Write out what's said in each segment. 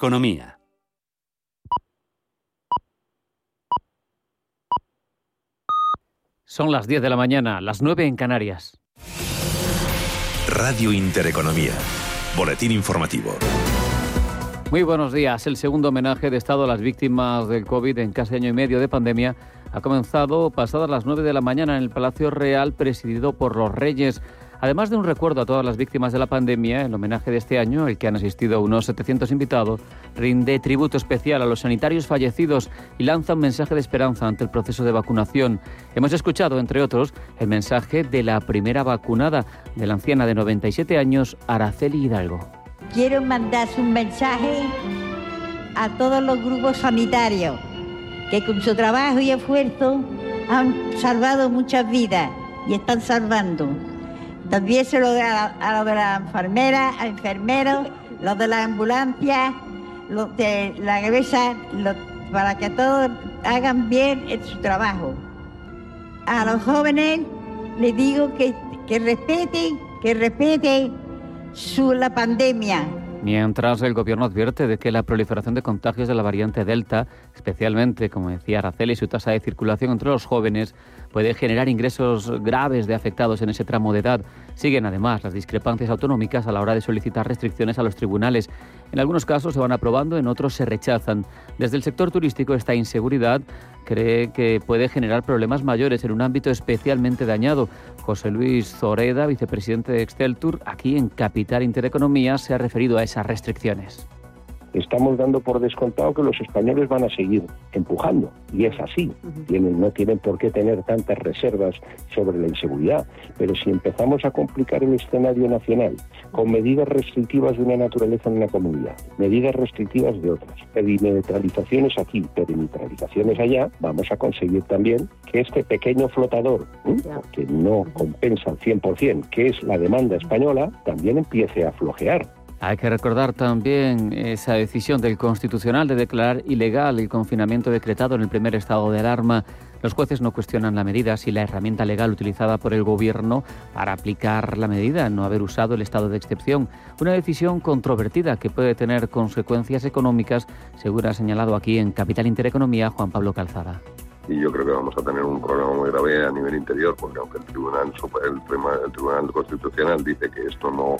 Economía. Son las 10 de la mañana, las 9 en Canarias. Radio Intereconomía. Boletín informativo. Muy buenos días. El segundo homenaje de Estado a las víctimas del COVID en casi año y medio de pandemia ha comenzado pasadas las 9 de la mañana en el Palacio Real presidido por los Reyes. Además de un recuerdo a todas las víctimas de la pandemia, el homenaje de este año, el que han asistido unos 700 invitados, rinde tributo especial a los sanitarios fallecidos y lanza un mensaje de esperanza ante el proceso de vacunación. Hemos escuchado, entre otros, el mensaje de la primera vacunada, de la anciana de 97 años, Araceli Hidalgo. Quiero mandar un mensaje a todos los grupos sanitarios que con su trabajo y esfuerzo han salvado muchas vidas y están salvando. También se lo a, a los de las enfermeras, a enfermeros, los de la ambulancia, los de la cabeza, para que todos hagan bien en su trabajo. A los jóvenes les digo que, que respeten, que respeten su, la pandemia. Mientras el gobierno advierte de que la proliferación de contagios de la variante Delta, especialmente, como decía Araceli, su tasa de circulación entre los jóvenes, puede generar ingresos graves de afectados en ese tramo de edad. Siguen además las discrepancias autonómicas a la hora de solicitar restricciones a los tribunales. En algunos casos se van aprobando, en otros se rechazan. Desde el sector turístico esta inseguridad cree que puede generar problemas mayores en un ámbito especialmente dañado. José Luis Zoreda, vicepresidente de Exceltur, aquí en Capital Intereconomía, se ha referido a esas restricciones. Estamos dando por descontado que los españoles van a seguir empujando. Y es así. Tienen, no tienen por qué tener tantas reservas sobre la inseguridad. Pero si empezamos a complicar el escenario nacional con medidas restrictivas de una naturaleza en una comunidad, medidas restrictivas de otras, perimetralizaciones aquí, perimetralizaciones allá, vamos a conseguir también que este pequeño flotador, ¿eh? que no compensa al 100%, que es la demanda española, también empiece a flojear. Hay que recordar también esa decisión del Constitucional de declarar ilegal el confinamiento decretado en el primer estado de alarma. Los jueces no cuestionan la medida si la herramienta legal utilizada por el Gobierno para aplicar la medida, no haber usado el estado de excepción. Una decisión controvertida que puede tener consecuencias económicas, según ha señalado aquí en Capital Intereconomía Juan Pablo Calzada. Y yo creo que vamos a tener un problema muy grave a nivel interior porque aunque el tribunal el, el tribunal constitucional dice que esto no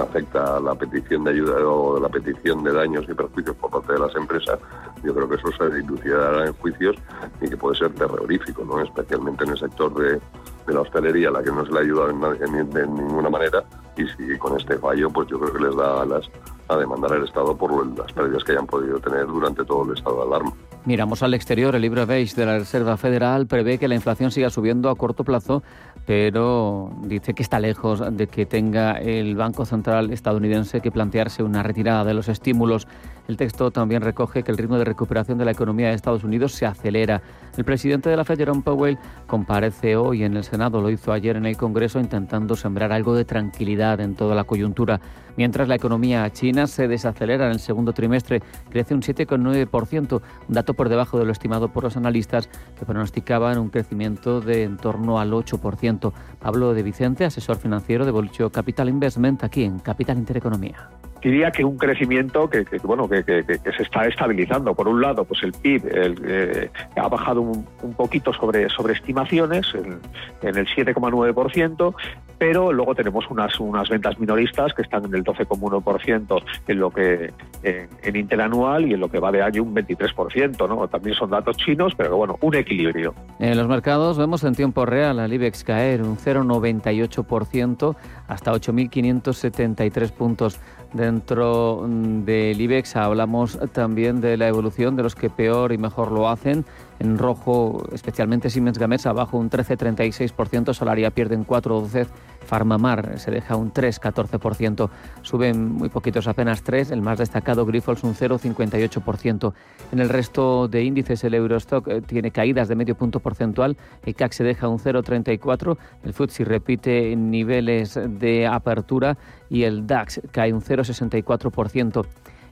afecta a la petición de ayuda o la petición de daños y perjuicios por parte de las empresas yo creo que eso se dilucidará en juicios y que puede ser terrorífico no especialmente en el sector de, de la hostelería a la que no se le ha ayudado de ninguna manera y si con este fallo pues yo creo que les da alas a demandar al Estado por las pérdidas que hayan podido tener durante todo el estado de alarma. Miramos al exterior. El libro beige de la Reserva Federal prevé que la inflación siga subiendo a corto plazo, pero dice que está lejos de que tenga el Banco Central estadounidense que plantearse una retirada de los estímulos. El texto también recoge que el ritmo de recuperación de la economía de Estados Unidos se acelera. El presidente de la Fed, Jerome Powell, comparece hoy en el Senado, lo hizo ayer en el Congreso, intentando sembrar algo de tranquilidad en toda la coyuntura. Mientras la economía china se desacelera en el segundo trimestre, crece un 7,9%, un dato por debajo de lo estimado por los analistas que pronosticaban un crecimiento de en torno al 8%. Pablo de Vicente, asesor financiero de Bolcho Capital Investment, aquí en Capital Intereconomía. diría que un crecimiento que, bueno que, se está estabilizando por un lado pues el PIB eh, ha bajado un, un poquito sobre sobre estimaciones en, en el 7,9% pero luego tenemos unas unas ventas minoristas que están en el 12,1% en lo que en, interanual y en lo que va de año un 23% no también son datos chinos pero bueno un equilibrio En los mercados vemos en tiempo real al IBEX caer un 0,98% hasta 8.573 puntos. Dentro mm, del IBEX hablamos también de la evolución de los que peor y mejor lo hacen. En rojo, especialmente Siemens Gamesa, bajo un 13,36%, Solaria pierde un 4,12%, Farmamar se deja un 3,14%, suben muy poquitos, apenas 3%, el más destacado Grifols un 0,58%. En el resto de índices el Eurostock eh, tiene caídas de medio punto porcentual, el CAC se deja un 0,34%, el FTSE repite niveles de apertura y el DAX cae un 0,64%.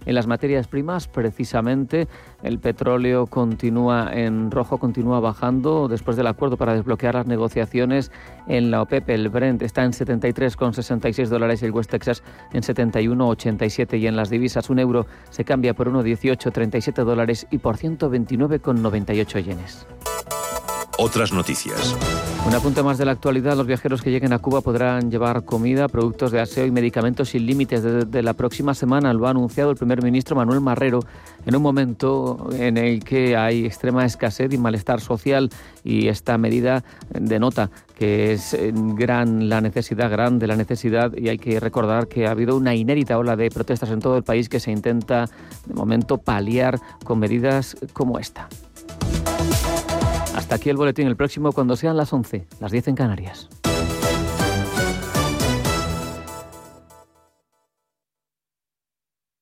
En las materias primas. Precisamente el petróleo continúa en rojo, continúa bajando después del acuerdo para desbloquear las negociaciones en la OPEP. El Brent está en 73,66 dólares y el West Texas en 71,87 y en las divisas un euro se cambia por 1,1837 dólares y por 129,98 yenes. Otras noticias. Un apunte más de la actualidad. Los viajeros que lleguen a Cuba podrán llevar comida, productos de aseo y medicamentos sin límites desde la próxima semana. Lo ha anunciado el primer ministro Manuel Marrero en un momento en el que hay extrema escasez y malestar social y esta medida denota que es gran la necesidad, grande la necesidad y hay que recordar que ha habido una inédita ola de protestas en todo el país que se intenta de momento paliar con medidas como esta. Hasta aquí el boletín, el próximo cuando sean las 11, las 10 en Canarias.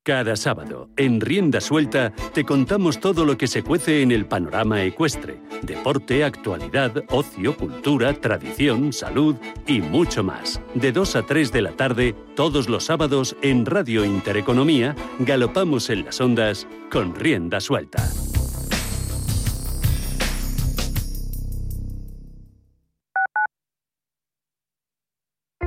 Cada sábado, en Rienda Suelta, te contamos todo lo que se cuece en el panorama ecuestre. Deporte, actualidad, ocio, cultura, tradición, salud y mucho más. De 2 a 3 de la tarde, todos los sábados, en Radio Intereconomía, galopamos en las ondas con Rienda Suelta.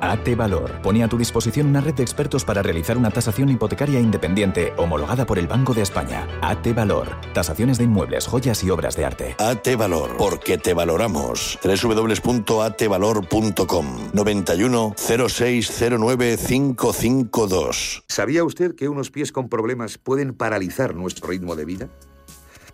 AT Valor pone a tu disposición una red de expertos para realizar una tasación hipotecaria independiente homologada por el Banco de España. AT Valor. Tasaciones de inmuebles, joyas y obras de arte. AT Valor. Porque te valoramos. www.atvalor.com 91 0609 552. ¿Sabía usted que unos pies con problemas pueden paralizar nuestro ritmo de vida?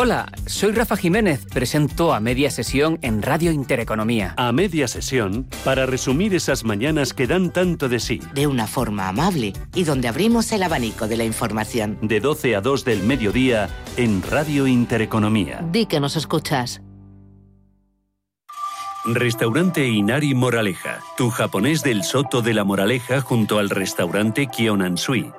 Hola, soy Rafa Jiménez, presento a media sesión en Radio Intereconomía. A media sesión, para resumir esas mañanas que dan tanto de sí. De una forma amable y donde abrimos el abanico de la información. De 12 a 2 del mediodía en Radio Intereconomía. Di que nos escuchas. Restaurante Inari Moraleja, tu japonés del Soto de la Moraleja junto al restaurante Kionansui.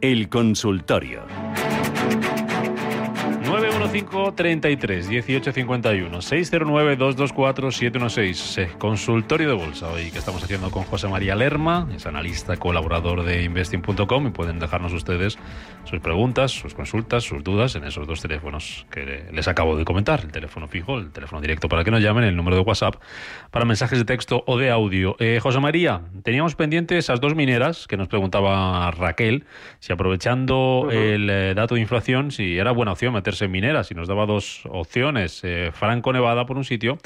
el consultorio. 91533 1851 609 224 716 Consultorio de Bolsa hoy que estamos haciendo con José María Lerma, es analista colaborador de investing.com y pueden dejarnos ustedes sus preguntas, sus consultas, sus dudas en esos dos teléfonos que les acabo de comentar, el teléfono fijo, el teléfono directo para que nos llamen, el número de WhatsApp para mensajes de texto o de audio. Eh, José María, teníamos pendientes esas dos mineras que nos preguntaba Raquel, si aprovechando el eh, dato de inflación, si era buena opción meterse en mineras y nos daba dos opciones, eh, Franco Nevada por un sitio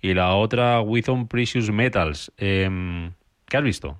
y la otra Withon Precious Metals. Em, ¿Qué has visto?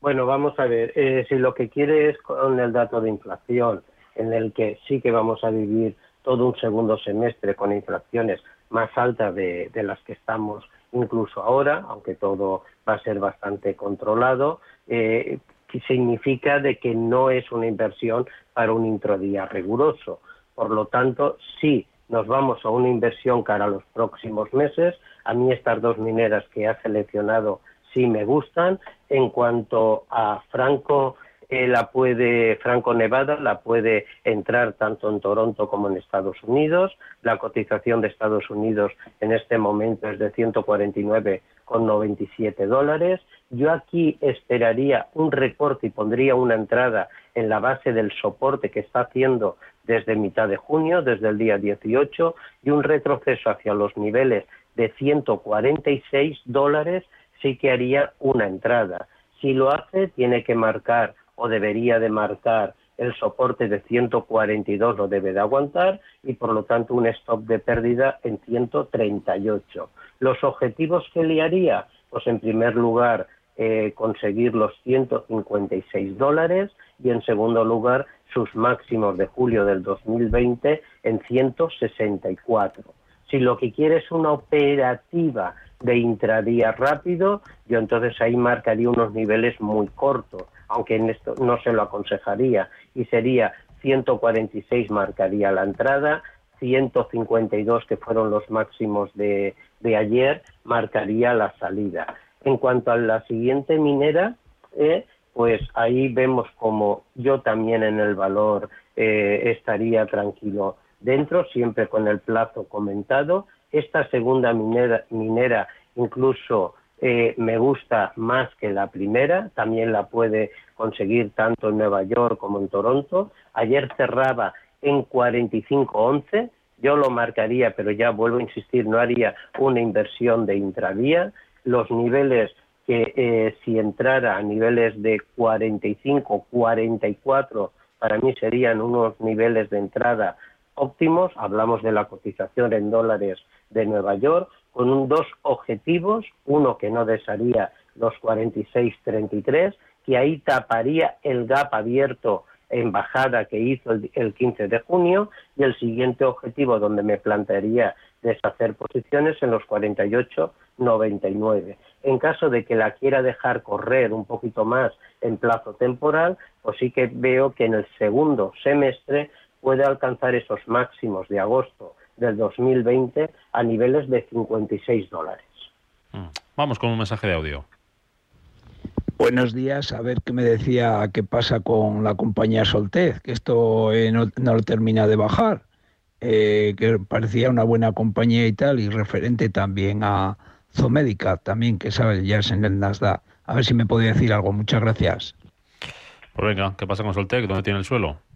Bueno, vamos a ver, eh, si lo que quiere es con el dato de inflación, en el que sí que vamos a vivir todo un segundo semestre con inflaciones más altas de, las que estamos incluso ahora, aunque todo va a ser bastante controlado, eh, significa de que no es una inversión para un introdía riguroso. Por lo tanto, sí nos vamos a una inversión cara a los próximos meses. A mí estas dos mineras que ha seleccionado sí me gustan. En cuanto a Franco eh, la puede Franco Nevada, la puede entrar tanto en Toronto como en Estados Unidos. La cotización de Estados Unidos en este momento es de 149,97 dólares. Yo aquí esperaría un recorte y pondría una entrada en la base del soporte que está haciendo desde mitad de junio, desde el día 18, y un retroceso hacia los niveles de 146 dólares sí que haría una entrada. Si lo hace, tiene que marcar o debería de marcar el soporte de 142 lo debe de aguantar y por lo tanto un stop de pérdida en 138. Los objetivos que le haría, pues en primer lugar eh, conseguir los 156 dólares y en segundo lugar sus máximos de julio del 2020 en 164. Si lo que quiere es una operativa de intradía rápido, yo entonces ahí marcaría unos niveles muy cortos aunque en esto no se lo aconsejaría, y sería 146 marcaría la entrada, 152 que fueron los máximos de, ayer marcaría la salida. En cuanto a la siguiente minera, eh, pues ahí vemos como yo también en el valor eh, estaría tranquilo dentro, siempre con el plazo comentado. Esta segunda minera, minera incluso eh, me gusta más que la primera, también la puede conseguir tanto en Nueva York como en Toronto. Ayer cerraba en 45.11, yo lo marcaría, pero ya vuelvo a insistir, no haría una inversión de intravía. Los niveles que eh, si entrara a niveles de 45, 44, para mí serían unos niveles de entrada óptimos. Hablamos de la cotización en dólares de Nueva York con dos objetivos, uno que no desearía los 46-33, que ahí taparía el gap abierto en bajada que hizo el, 15 de junio, y el siguiente objetivo donde me plantearía deshacer posiciones en los 48-99. En caso de que la quiera dejar correr un poquito más en plazo temporal, pues sí que veo que en el segundo semestre puede alcanzar esos máximos de agosto del 2020 a niveles de 56 dólares. Mm. Vamos con un mensaje de audio. Buenos días, a ver qué me decía qué pasa con la compañía Soltez, que esto eh, no, lo termina de bajar, eh, que parecía una buena compañía y tal, y referente también a Zomédica, también que sabe, ya es en el Nasdaq. A ver si me podía decir algo, muchas gracias. Pues venga, ¿qué pasa con Soltec? ¿Dónde tiene el suelo?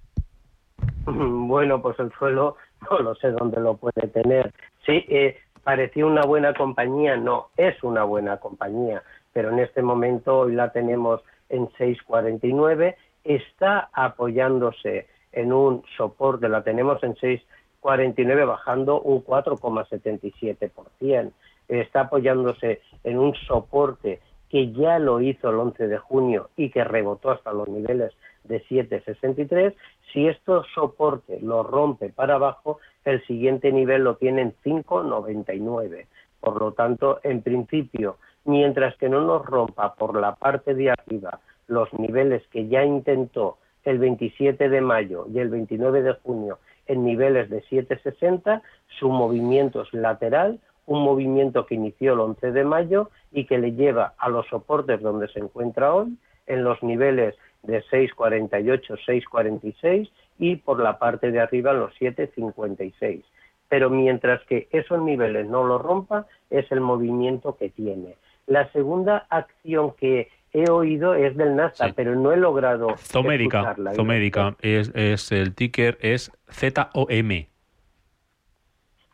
Bueno, pues el suelo no lo sé dónde lo puede tener. Sí, eh, parecía una buena compañía, no, es una buena compañía, pero en este momento hoy la tenemos en 6.49, está apoyándose en un soporte, la tenemos en 6.49 bajando un 4,77%, está apoyándose en un soporte que ya lo hizo el 11 de junio y que rebotó hasta los niveles de 7,63. Si esto soporte lo rompe para abajo, el siguiente nivel lo tiene en 5,99. Por lo tanto, en principio, mientras que no nos rompa por la parte de arriba los niveles que ya intentó el 27 de mayo y el 29 de junio en niveles de 7,60, su movimiento es lateral, un movimiento que inició el 11 de mayo y que le lleva a los soportes donde se encuentra hoy, en los niveles de 6,48, 6,46 y por la parte de arriba los 7,56. Pero mientras que esos niveles no lo rompa, es el movimiento que tiene. La segunda acción que he oído es del NASA, pero no he logrado. Zomédica, Zomédica es, es, el ticker es ZOM.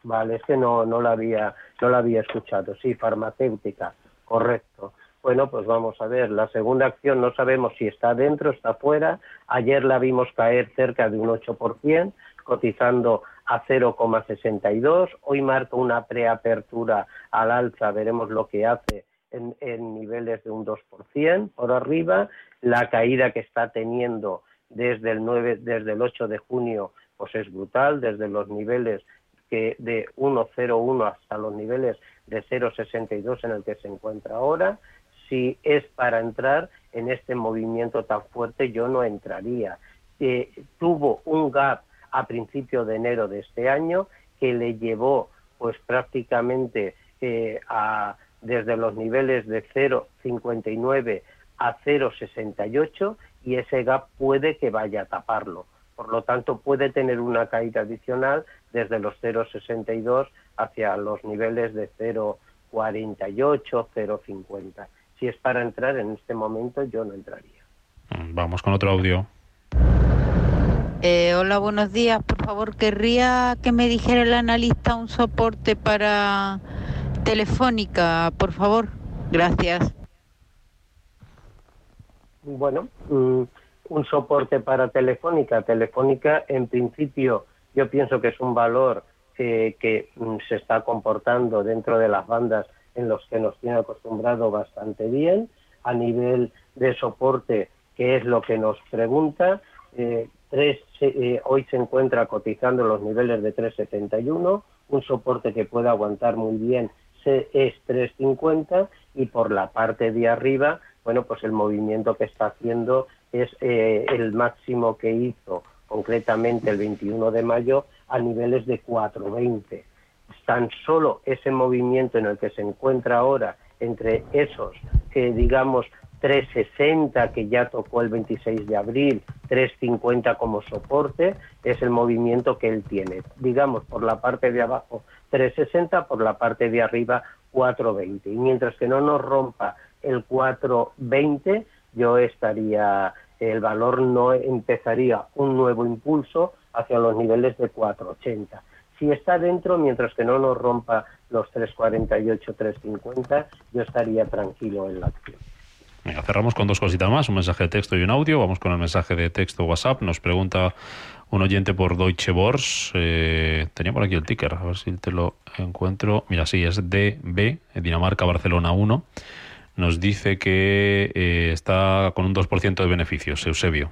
Vale, es que no, no, la había, no la había escuchado. Sí, farmacéutica, correcto. Bueno, pues vamos a ver. La segunda acción no sabemos si está dentro, está fuera. Ayer la vimos caer cerca de un 8%, cotizando a 0,62. Hoy marca una preapertura al alza, veremos lo que hace en, niveles de un 2% por arriba. La caída que está teniendo desde el, 9, desde el 8 de junio pues es brutal, desde los niveles que de 1,01 hasta los niveles de 0,62 en el que se encuentra ahora si es para entrar en este movimiento tan fuerte, yo no entraría. Eh, tuvo un gap a principio de enero de este año que le llevó pues prácticamente eh, desde los niveles de 0,59 a 0,68 y ese gap puede que vaya a taparlo. Por lo tanto, puede tener una caída adicional desde los 0,62 hacia los niveles de 0,48, 0,50. Si es para entrar en este momento, yo no entraría. Vamos con otro audio. Eh, hola, buenos días. Por favor, querría que me dijera el analista un soporte para Telefónica, por favor. Gracias. Bueno, mm, un soporte para Telefónica. Telefónica, en principio, yo pienso que es un valor eh, que mm, se está comportando dentro de las bandas en los que nos tiene acostumbrado bastante bien. A nivel de soporte, que es lo que nos pregunta, eh, eh, hoy se encuentra cotizando los niveles de 371, un soporte que puede aguantar muy bien es 350 y por la parte de arriba, bueno, pues el movimiento que está haciendo es el máximo que hizo concretamente el 21 de mayo a niveles de 420. Tan solo ese movimiento en el que se encuentra ahora entre esos, que digamos, 360 que ya tocó el 26 de abril, 350 como soporte, es el movimiento que él tiene. Digamos, por la parte de abajo 360, por la parte de arriba 420. Y mientras que no nos rompa el 420, yo estaría, el valor no empezaría un nuevo impulso hacia los niveles de 480. Si está dentro, mientras que no nos rompa los 348, 350, yo estaría tranquilo en la acción cerramos con dos cositas más, un mensaje de texto y un audio. Vamos con el mensaje de texto WhatsApp. Nos pregunta un oyente por Deutsche Börse. Eh, tenía por aquí el ticker, a ver si te lo encuentro. Mira, sí, es DB, Dinamarca, Barcelona 1. Nos dice que eh, está con un 2% de beneficios. Eusebio.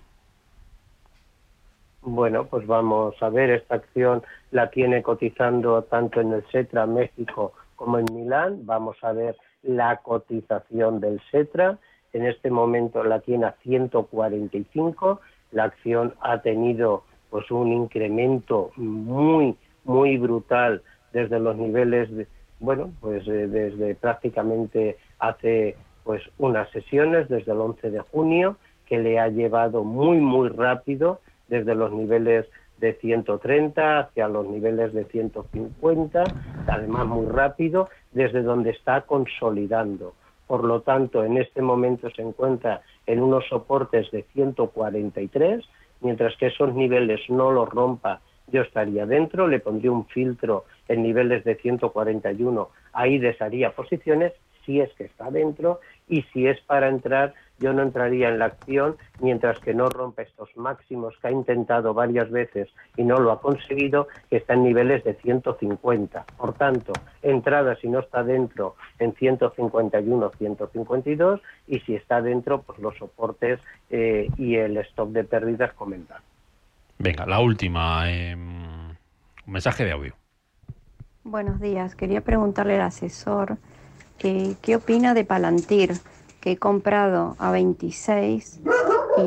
Bueno, pues vamos a ver, esta acción la tiene cotizando tanto en el SETRA México como en Milán. Vamos a ver la cotización del SETRA en este momento la tiene a 145, la acción ha tenido pues un incremento muy muy brutal desde los niveles de, bueno, pues eh, desde prácticamente hace pues unas sesiones desde el 11 de junio que le ha llevado muy muy rápido desde los niveles de 130 hacia los niveles de 150, además muy rápido, desde donde está consolidando. Por lo tanto en este momento se encuentra en unos soportes de 143, mientras que esos niveles no los rompa, yo estaría dentro, le pondría un filtro en niveles de 141, ahí desharía posiciones si es que está dentro y si es para entrar yo no entraría en la acción mientras que no rompa estos máximos que ha intentado varias veces y no lo ha conseguido, que está en niveles de 150. Por tanto, entrada si no está dentro en 151, 152 y si está dentro, pues los soportes eh, y el stop de pérdidas comentar. Venga, la última. un em, mensaje de audio. Buenos días. Quería preguntarle al asesor eh, qué opina de Palantir he comprado a 26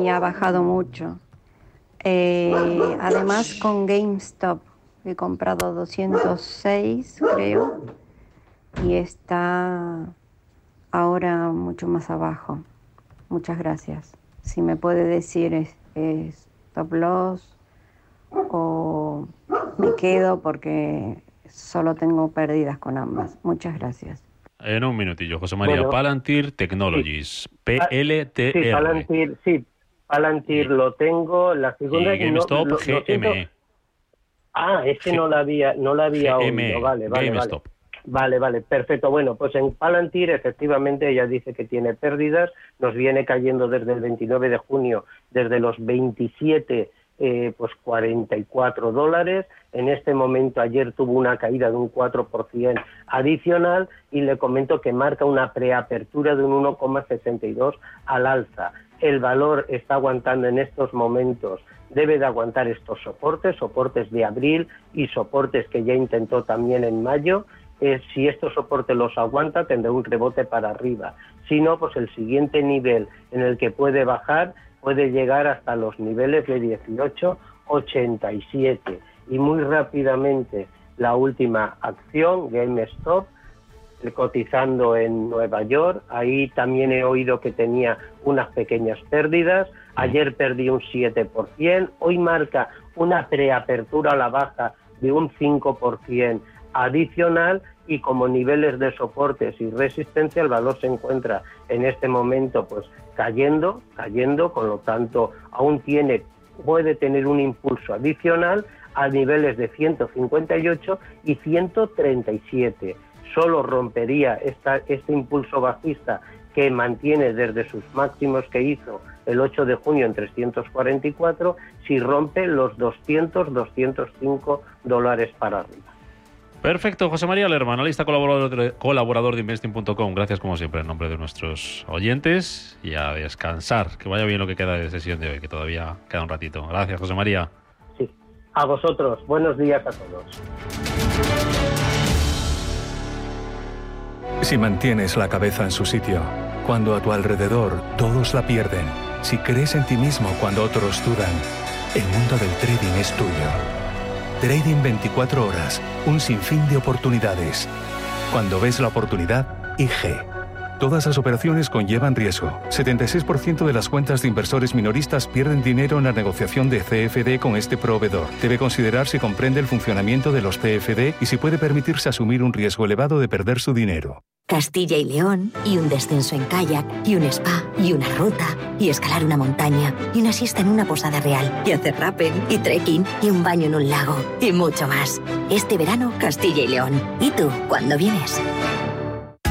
y ha bajado mucho. Eh, además con GameStop he comprado 206 creo y está ahora mucho más abajo. Muchas gracias. Si me puede decir es, es loss o me quedo porque solo tengo pérdidas con ambas. Muchas gracias. En un minutillo, José María. Palantir Technologies, PLTR. Sí, Palantir, sí, Palantir lo tengo. La segunda y GameStop, GME. ah, ese no la había, no la había oído. Vale, vale, GameStop. Vale, vale, perfecto. Bueno, pues en Palantir efectivamente ella dice que tiene pérdidas, nos viene cayendo desde el 29 de junio, desde los 27 eh, pues 44 dólares. En este momento ayer tuvo una caída de un 4% adicional y le comento que marca una preapertura de un 1,62 al alza. El valor está aguantando en estos momentos, debe de aguantar estos soportes, soportes de abril y soportes que ya intentó también en mayo. Eh, si estos soportes los aguanta, tendrá un rebote para arriba. Si no, pues el siguiente nivel en el que puede bajar puede llegar hasta los niveles de 18,87 y muy rápidamente la última acción, GameStop, cotizando en Nueva York. Ahí también he oído que tenía unas pequeñas pérdidas. Ayer perdí un 7%. Hoy marca una preapertura a la baja de un 5% adicional y como niveles de soportes y resistencia el valor se encuentra en este momento pues cayendo, cayendo, con lo tanto aún tiene puede tener un impulso adicional a niveles de 158 y 137. Solo rompería esta, este impulso bajista que mantiene desde sus máximos que hizo el 8 de junio en 344 si rompe los 200, 205 dólares para arriba. Perfecto, José María Lerma, analista colaborador de, colaborador de Investing.com. Gracias como siempre en nombre de nuestros oyentes y a descansar. Que vaya bien lo que queda de sesión de hoy, que todavía queda un ratito. Gracias, José María. Sí, a vosotros. Buenos días a todos. Si mantienes la cabeza en su sitio, cuando a tu alrededor todos la pierden, si crees en ti mismo cuando otros dudan, el mundo del trading es tuyo. Trading 24 horas, un sinfín de oportunidades. Cuando ves la oportunidad, IG. Todas las operaciones conllevan riesgo. 76% de las cuentas de inversores minoristas pierden dinero en la negociación de CFD con este proveedor. Debe considerar si comprende el funcionamiento de los CFD y si puede permitirse asumir un riesgo elevado de perder su dinero. Castilla y León, y un descenso en kayak, y un spa, y una ruta, y escalar una montaña, y una siesta en una posada real, y hacer rappel, y trekking, y un baño en un lago, y mucho más. Este verano, Castilla y León. ¿Y tú, cuándo vienes?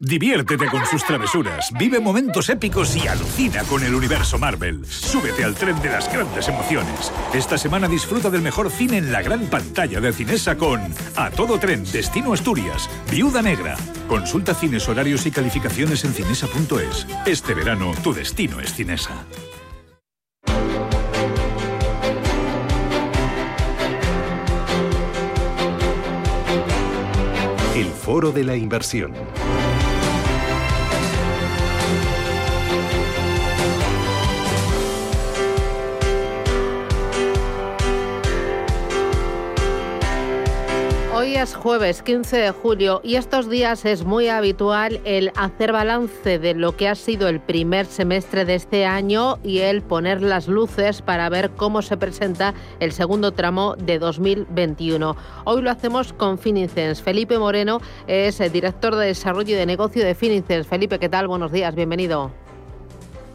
Diviértete con sus travesuras, vive momentos épicos y alucina con el universo Marvel. Súbete al tren de las grandes emociones. Esta semana disfruta del mejor cine en la gran pantalla de Cinesa con A Todo Tren, Destino Asturias, Viuda Negra. Consulta cines, horarios y calificaciones en cinesa.es. Este verano tu destino es Cinesa. El Foro de la Inversión. Hoy es jueves 15 de julio y estos días es muy habitual el hacer balance de lo que ha sido el primer semestre de este año y el poner las luces para ver cómo se presenta el segundo tramo de 2021. Hoy lo hacemos con Finicens. Felipe Moreno es el director de desarrollo y de negocio de Finicens. Felipe, ¿qué tal? Buenos días, bienvenido.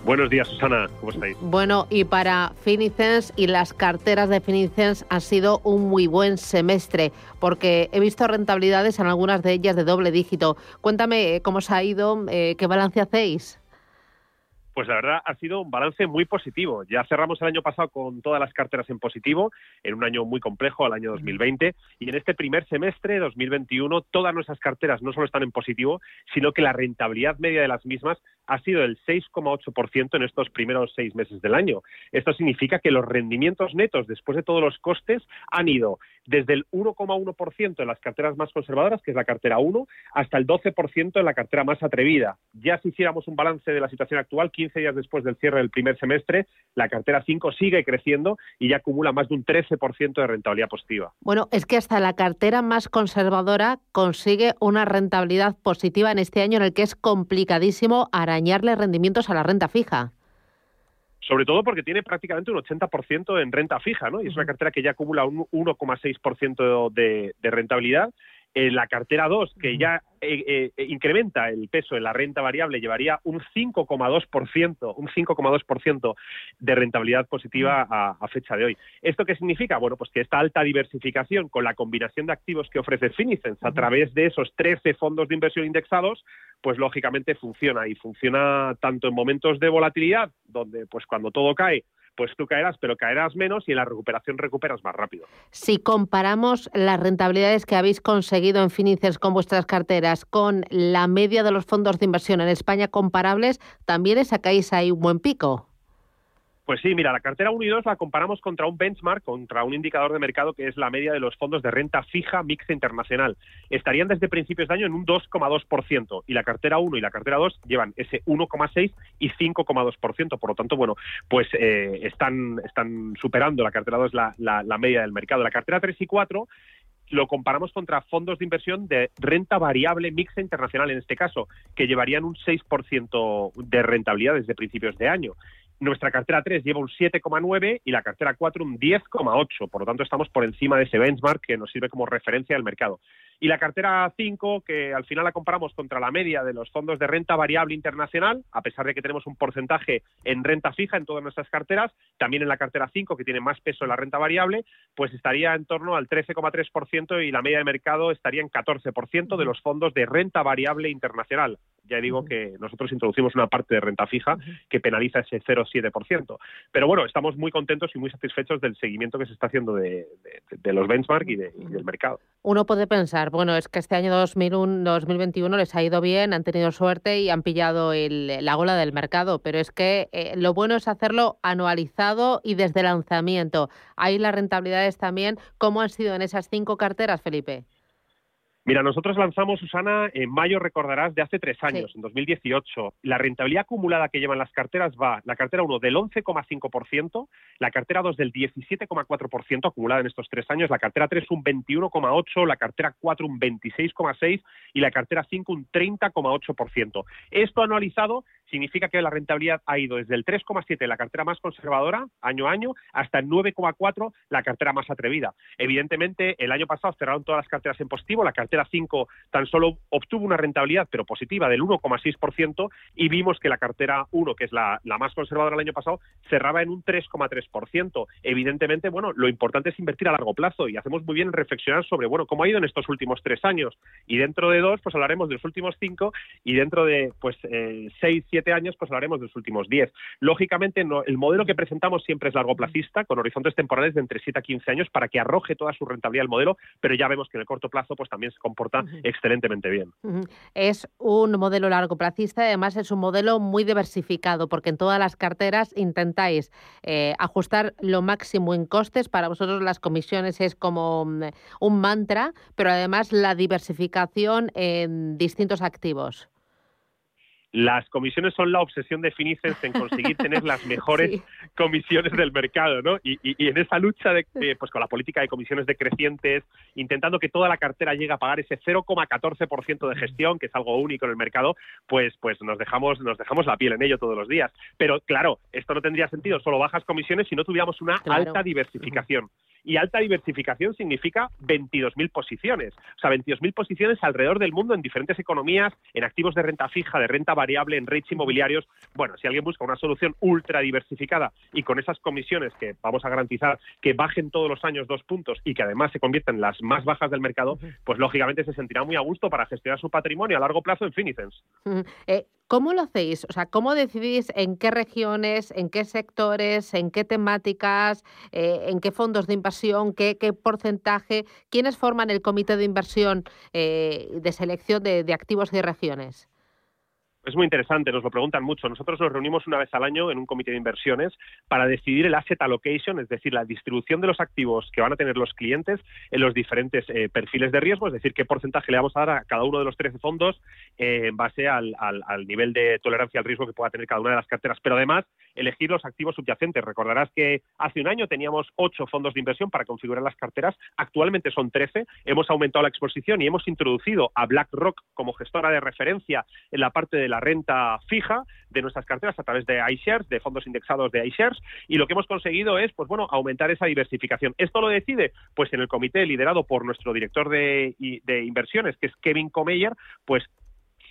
Buenos días, Susana. ¿Cómo estáis? Bueno, y para Finicens y las carteras de Finicens ha sido un muy buen semestre, porque he visto rentabilidades en algunas de ellas de doble dígito. Cuéntame eh, cómo os ha ido, eh, qué balance hacéis. Pues la verdad ha sido un balance muy positivo. Ya cerramos el año pasado con todas las carteras en positivo, en un año muy complejo, el año 2020, y en este primer semestre, 2021, todas nuestras carteras no solo están en positivo, sino que la rentabilidad media de las mismas ha sido del 6,8% en estos primeros seis meses del año. Esto significa que los rendimientos netos, después de todos los costes, han ido desde el 1,1% en las carteras más conservadoras, que es la cartera 1, hasta el 12% en la cartera más atrevida. Ya si hiciéramos un balance de la situación actual, 15 días después del cierre del primer semestre, la cartera 5 sigue creciendo y ya acumula más de un 13% de rentabilidad positiva. Bueno, es que hasta la cartera más conservadora consigue una rentabilidad positiva en este año en el que es complicadísimo arañarle rendimientos a la renta fija. Sobre todo porque tiene prácticamente un 80% en renta fija, ¿no? Y es una cartera que ya acumula un 1,6% de, de rentabilidad en la cartera 2, que ya eh, eh, incrementa el peso en la renta variable, llevaría un 5,2%, un 5,2% de rentabilidad positiva a, fecha de hoy. ¿Esto qué significa? Bueno, pues que esta alta diversificación con la combinación de activos que ofrece Finicens a través de esos 13 fondos de inversión indexados, pues lógicamente funciona y funciona tanto en momentos de volatilidad, donde pues cuando todo cae, pues tú caerás, pero caerás menos y en la recuperación recuperas más rápido. Si comparamos las rentabilidades que habéis conseguido en Finicens con vuestras carteras con la media de los fondos de inversión en España comparables, también sacáis ahí un buen pico. Pues sí, mira, la cartera 1 y 2 la comparamos contra un benchmark, contra un indicador de mercado que es la media de los fondos de renta fija mixta internacional. Estarían desde principios de año en un 2,2% y la cartera 1 y la cartera 2 llevan ese 1,6 y 5,2%. Por lo tanto, bueno, pues eh, están, están superando la cartera 2 la, la, la media del mercado. La cartera 3 y 4 lo comparamos contra fondos de inversión de renta variable mixta internacional en este caso, que llevarían un 6% de rentabilidad desde principios de año. Nuestra cartera 3 lleva un 7,9 y la cartera 4 un 10,8. Por lo tanto, estamos por encima de ese benchmark que nos sirve como referencia del mercado. Y la cartera 5, que al final la comparamos contra la media de los fondos de renta variable internacional, a pesar de que tenemos un porcentaje en renta fija en todas nuestras carteras, también en la cartera 5, que tiene más peso en la renta variable, pues estaría en torno al 13,3% y la media de mercado estaría en 14% de los fondos de renta variable internacional. Ya digo que nosotros introducimos una parte de renta fija que penaliza ese 0,7%. Pero bueno, estamos muy contentos y muy satisfechos del seguimiento que se está haciendo de, de, de los benchmark y, de, y, del mercado. Uno puede pensar, bueno, es que este año 2001, 2021 les ha ido bien, han tenido suerte y han pillado el, la gola del mercado, pero es que eh, lo bueno es hacerlo anualizado y desde lanzamiento. Ahí las rentabilidades también, ¿cómo han sido en esas cinco carteras, Felipe? Mira, nosotros lanzamos, Susana, en mayo, recordarás, de hace tres años, sí. en 2018. La rentabilidad acumulada que llevan las carteras va, la cartera 1 del 11,5%, la cartera 2 del 17,4% acumulada en estos tres años, la cartera 3 un 21,8%, la cartera 4 un 26,6% y la cartera 5 un 30,8%. Esto anualizado significa que la rentabilidad ha ido desde el 3,7 la cartera más conservadora año a año hasta el 9,4 la cartera más atrevida. Evidentemente, el año pasado cerraron todas las carteras en positivo, la cartera 5 tan solo obtuvo una rentabilidad pero positiva del 1,6% y vimos que la cartera 1, que es la, la más conservadora el año pasado, cerraba en un 3,3%. Evidentemente, bueno, lo importante es invertir a largo plazo y hacemos muy bien en reflexionar sobre, bueno, cómo ha ido en estos últimos tres años y dentro de dos, pues hablaremos de los últimos cinco y dentro de, pues, eh, seis, siete años, pues hablaremos de los últimos 10. Lógicamente, no, el modelo que presentamos siempre es largo placista, con horizontes temporales de entre 7 a 15 años, para que arroje toda su rentabilidad el modelo, pero ya vemos que en el corto plazo pues también se comporta uh -huh. excelentemente bien. Uh -huh. Es un modelo largo placista, además es un modelo muy diversificado, porque en todas las carteras intentáis eh, ajustar lo máximo en costes. Para vosotros las comisiones es como mm, un mantra, pero además la diversificación en distintos activos las comisiones son la obsesión de Finicens en conseguir tener las mejores sí. comisiones del mercado, ¿no? Y, y, y en esa lucha de, eh, pues con la política de comisiones decrecientes, intentando que toda la cartera llegue a pagar ese 0,14% de gestión, que es algo único en el mercado, pues, pues nos dejamos, nos dejamos la piel en ello todos los días. Pero claro, esto no tendría sentido solo bajas comisiones si no tuviéramos una claro. alta diversificación. Y alta diversificación significa 22.000 posiciones. O sea, 22.000 posiciones alrededor del mundo en diferentes economías, en activos de renta fija, de renta variable, en rates inmobiliarios. Bueno, si alguien busca una solución ultra diversificada y con esas comisiones que vamos a garantizar que bajen todos los años dos puntos y que además se conviertan en las más bajas del mercado, pues lógicamente se sentirá muy a gusto para gestionar su patrimonio a largo plazo en Finicens. Eh, ¿Cómo lo hacéis? O sea, ¿cómo decidís en qué regiones, en qué sectores, en qué temáticas, eh, en qué fondos de inversión, qué, qué, porcentaje? ¿Quiénes forman el comité de inversión eh, de selección de, de activos y regiones? Es muy interesante, nos lo preguntan mucho. Nosotros nos reunimos una vez al año en un comité de inversiones para decidir el asset allocation, es decir, la distribución de los activos que van a tener los clientes en los diferentes eh, perfiles de riesgo, es decir, qué porcentaje le vamos a dar a cada uno de los 13 fondos eh, en base al, al, al, nivel de tolerancia al riesgo que pueda tener cada una de las carteras. Pero además, elegir los activos subyacentes. Recordarás que hace un año teníamos 8 fondos de inversión para configurar las carteras, actualmente son 13. Hemos aumentado la exposición y hemos introducido a BlackRock como gestora de referencia en la parte de la renta fija de nuestras carteras a través de iShares, de fondos indexados de iShares, y lo que hemos conseguido es, pues bueno, aumentar esa diversificación. ¿Esto lo decide? Pues en el comité liderado por nuestro director de, inversiones, que es Kevin Comeyer, pues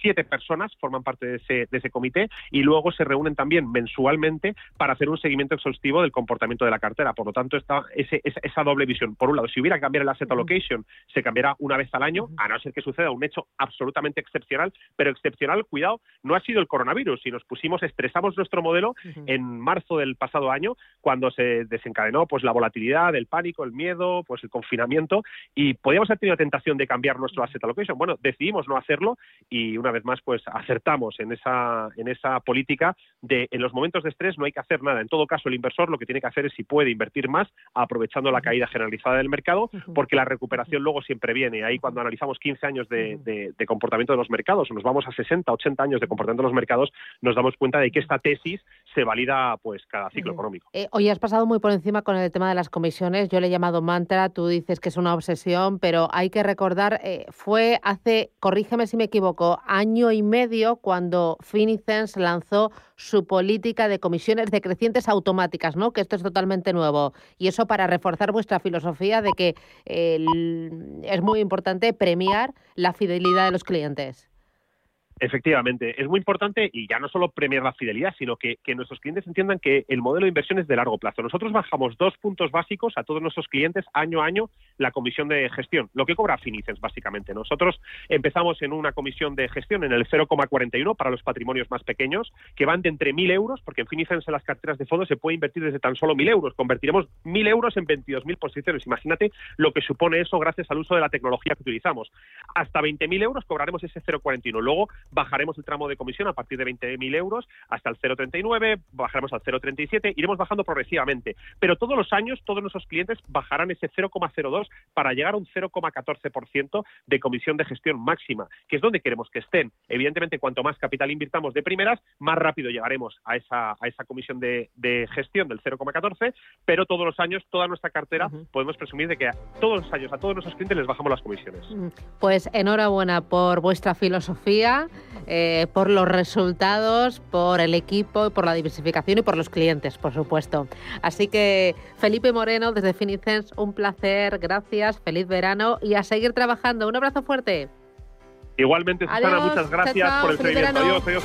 siete personas forman parte de ese, de ese comité y luego se reúnen también mensualmente para hacer un seguimiento exhaustivo del comportamiento de la cartera. Por lo tanto, está ese, esa, esa, doble visión. Por un lado, si hubiera que cambiar el asset allocation, se cambiará una vez al año, a no ser que suceda un hecho absolutamente excepcional, pero excepcional, cuidado, no ha sido el coronavirus. Si nos pusimos, estresamos nuestro modelo en marzo del pasado año, cuando se desencadenó pues la volatilidad, el pánico, el miedo, pues el confinamiento, y podíamos haber tenido la tentación de cambiar nuestro asset allocation. Bueno, decidimos no hacerlo y una vez más pues acertamos en esa, en esa política de en los momentos de estrés no hay que hacer nada. En todo caso, el inversor lo que tiene que hacer es si puede invertir más aprovechando la caída generalizada del mercado, porque la recuperación luego siempre viene. Ahí cuando analizamos 15 años de, de comportamiento de los mercados o nos vamos a 60, 80 años de comportamiento de los mercados, nos damos cuenta de que esta tesis se valida pues cada ciclo económico. Eh, hoy has pasado muy por encima con el tema de las comisiones. Yo le he llamado mantra, tú dices que es una obsesión, pero hay que recordar, eh, fue hace, corrígeme si me equivoco, año y medio cuando Finicens lanzó su política de comisiones decrecientes automáticas, ¿no? Que esto es totalmente nuevo. Y eso para reforzar vuestra filosofía de que es muy importante premiar la fidelidad de los clientes. Efectivamente, es muy importante y ya no solo premiar la fidelidad, sino que, nuestros clientes entiendan que el modelo de inversión es de largo plazo. Nosotros bajamos dos puntos básicos a todos nuestros clientes año a año la comisión de gestión, lo que cobra Finicens básicamente. Nosotros empezamos en una comisión de gestión en el 0,41 para los patrimonios más pequeños, que van de entre 1.000 euros, porque en Finicens en las carteras de fondos se puede invertir desde tan solo 1.000 euros. Convertiremos 1.000 euros en 22.000 posiciones. Imagínate lo que supone eso gracias al uso de la tecnología que utilizamos. Hasta 20.000 euros cobraremos ese 0,41. Luego bajaremos el tramo de comisión a partir de 20.000 euros hasta el 0,39, bajaremos al 0,37, iremos bajando progresivamente. Pero todos los años todos nuestros clientes bajarán ese 0,02 para llegar a un 0,14% de comisión de gestión máxima, que es donde queremos que estén. Evidentemente, cuanto más capital invirtamos de primeras, más rápido llegaremos a esa, a esa comisión de, gestión del 0,14, pero todos los años, toda nuestra cartera, podemos presumir de que todos los años a todos nuestros clientes les bajamos las comisiones. Pues enhorabuena por vuestra filosofía. Eh, por los resultados, por el equipo, por la diversificación y por los clientes, por supuesto. Así que Felipe Moreno, desde Finicens, un placer, gracias, feliz verano y a seguir trabajando. Un abrazo fuerte. Igualmente, Susana, muchas gracias por el seguimiento. Adiós, adiós.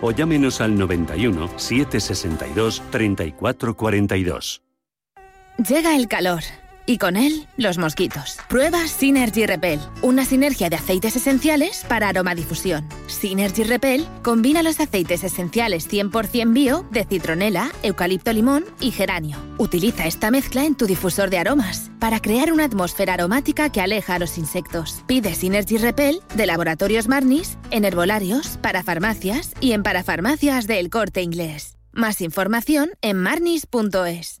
o llámenos al 91 762 3442. Llega el calor. Y con él, los mosquitos. Prueba Synergy Repel, una sinergia de aceites esenciales para aromadifusión. Synergy Repel combina los aceites esenciales 100% bio de citronela, eucalipto limón y geranio. Utiliza esta mezcla en tu difusor de aromas para crear una atmósfera aromática que aleja a los insectos. Pide Synergy Repel de Laboratorios Marnis en herbolarios, para farmacias y en parafarmacias del Corte Inglés. Más información en marnis.es.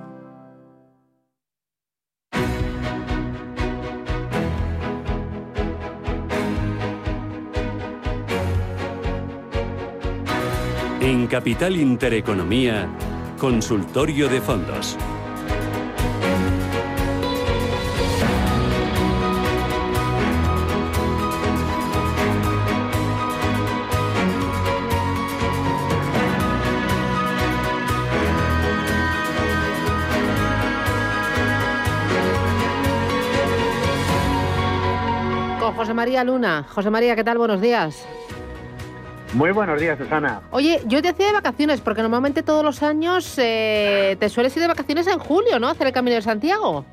En Capital Intereconomía, Consultorio de Fondos. Con José María Luna. José María, ¿qué tal? Buenos días. Muy buenos días, Susana. Oye, yo te hacía de vacaciones, porque normalmente todos los años eh, te sueles ir de vacaciones en julio, ¿no? Hacer el Camino de Santiago.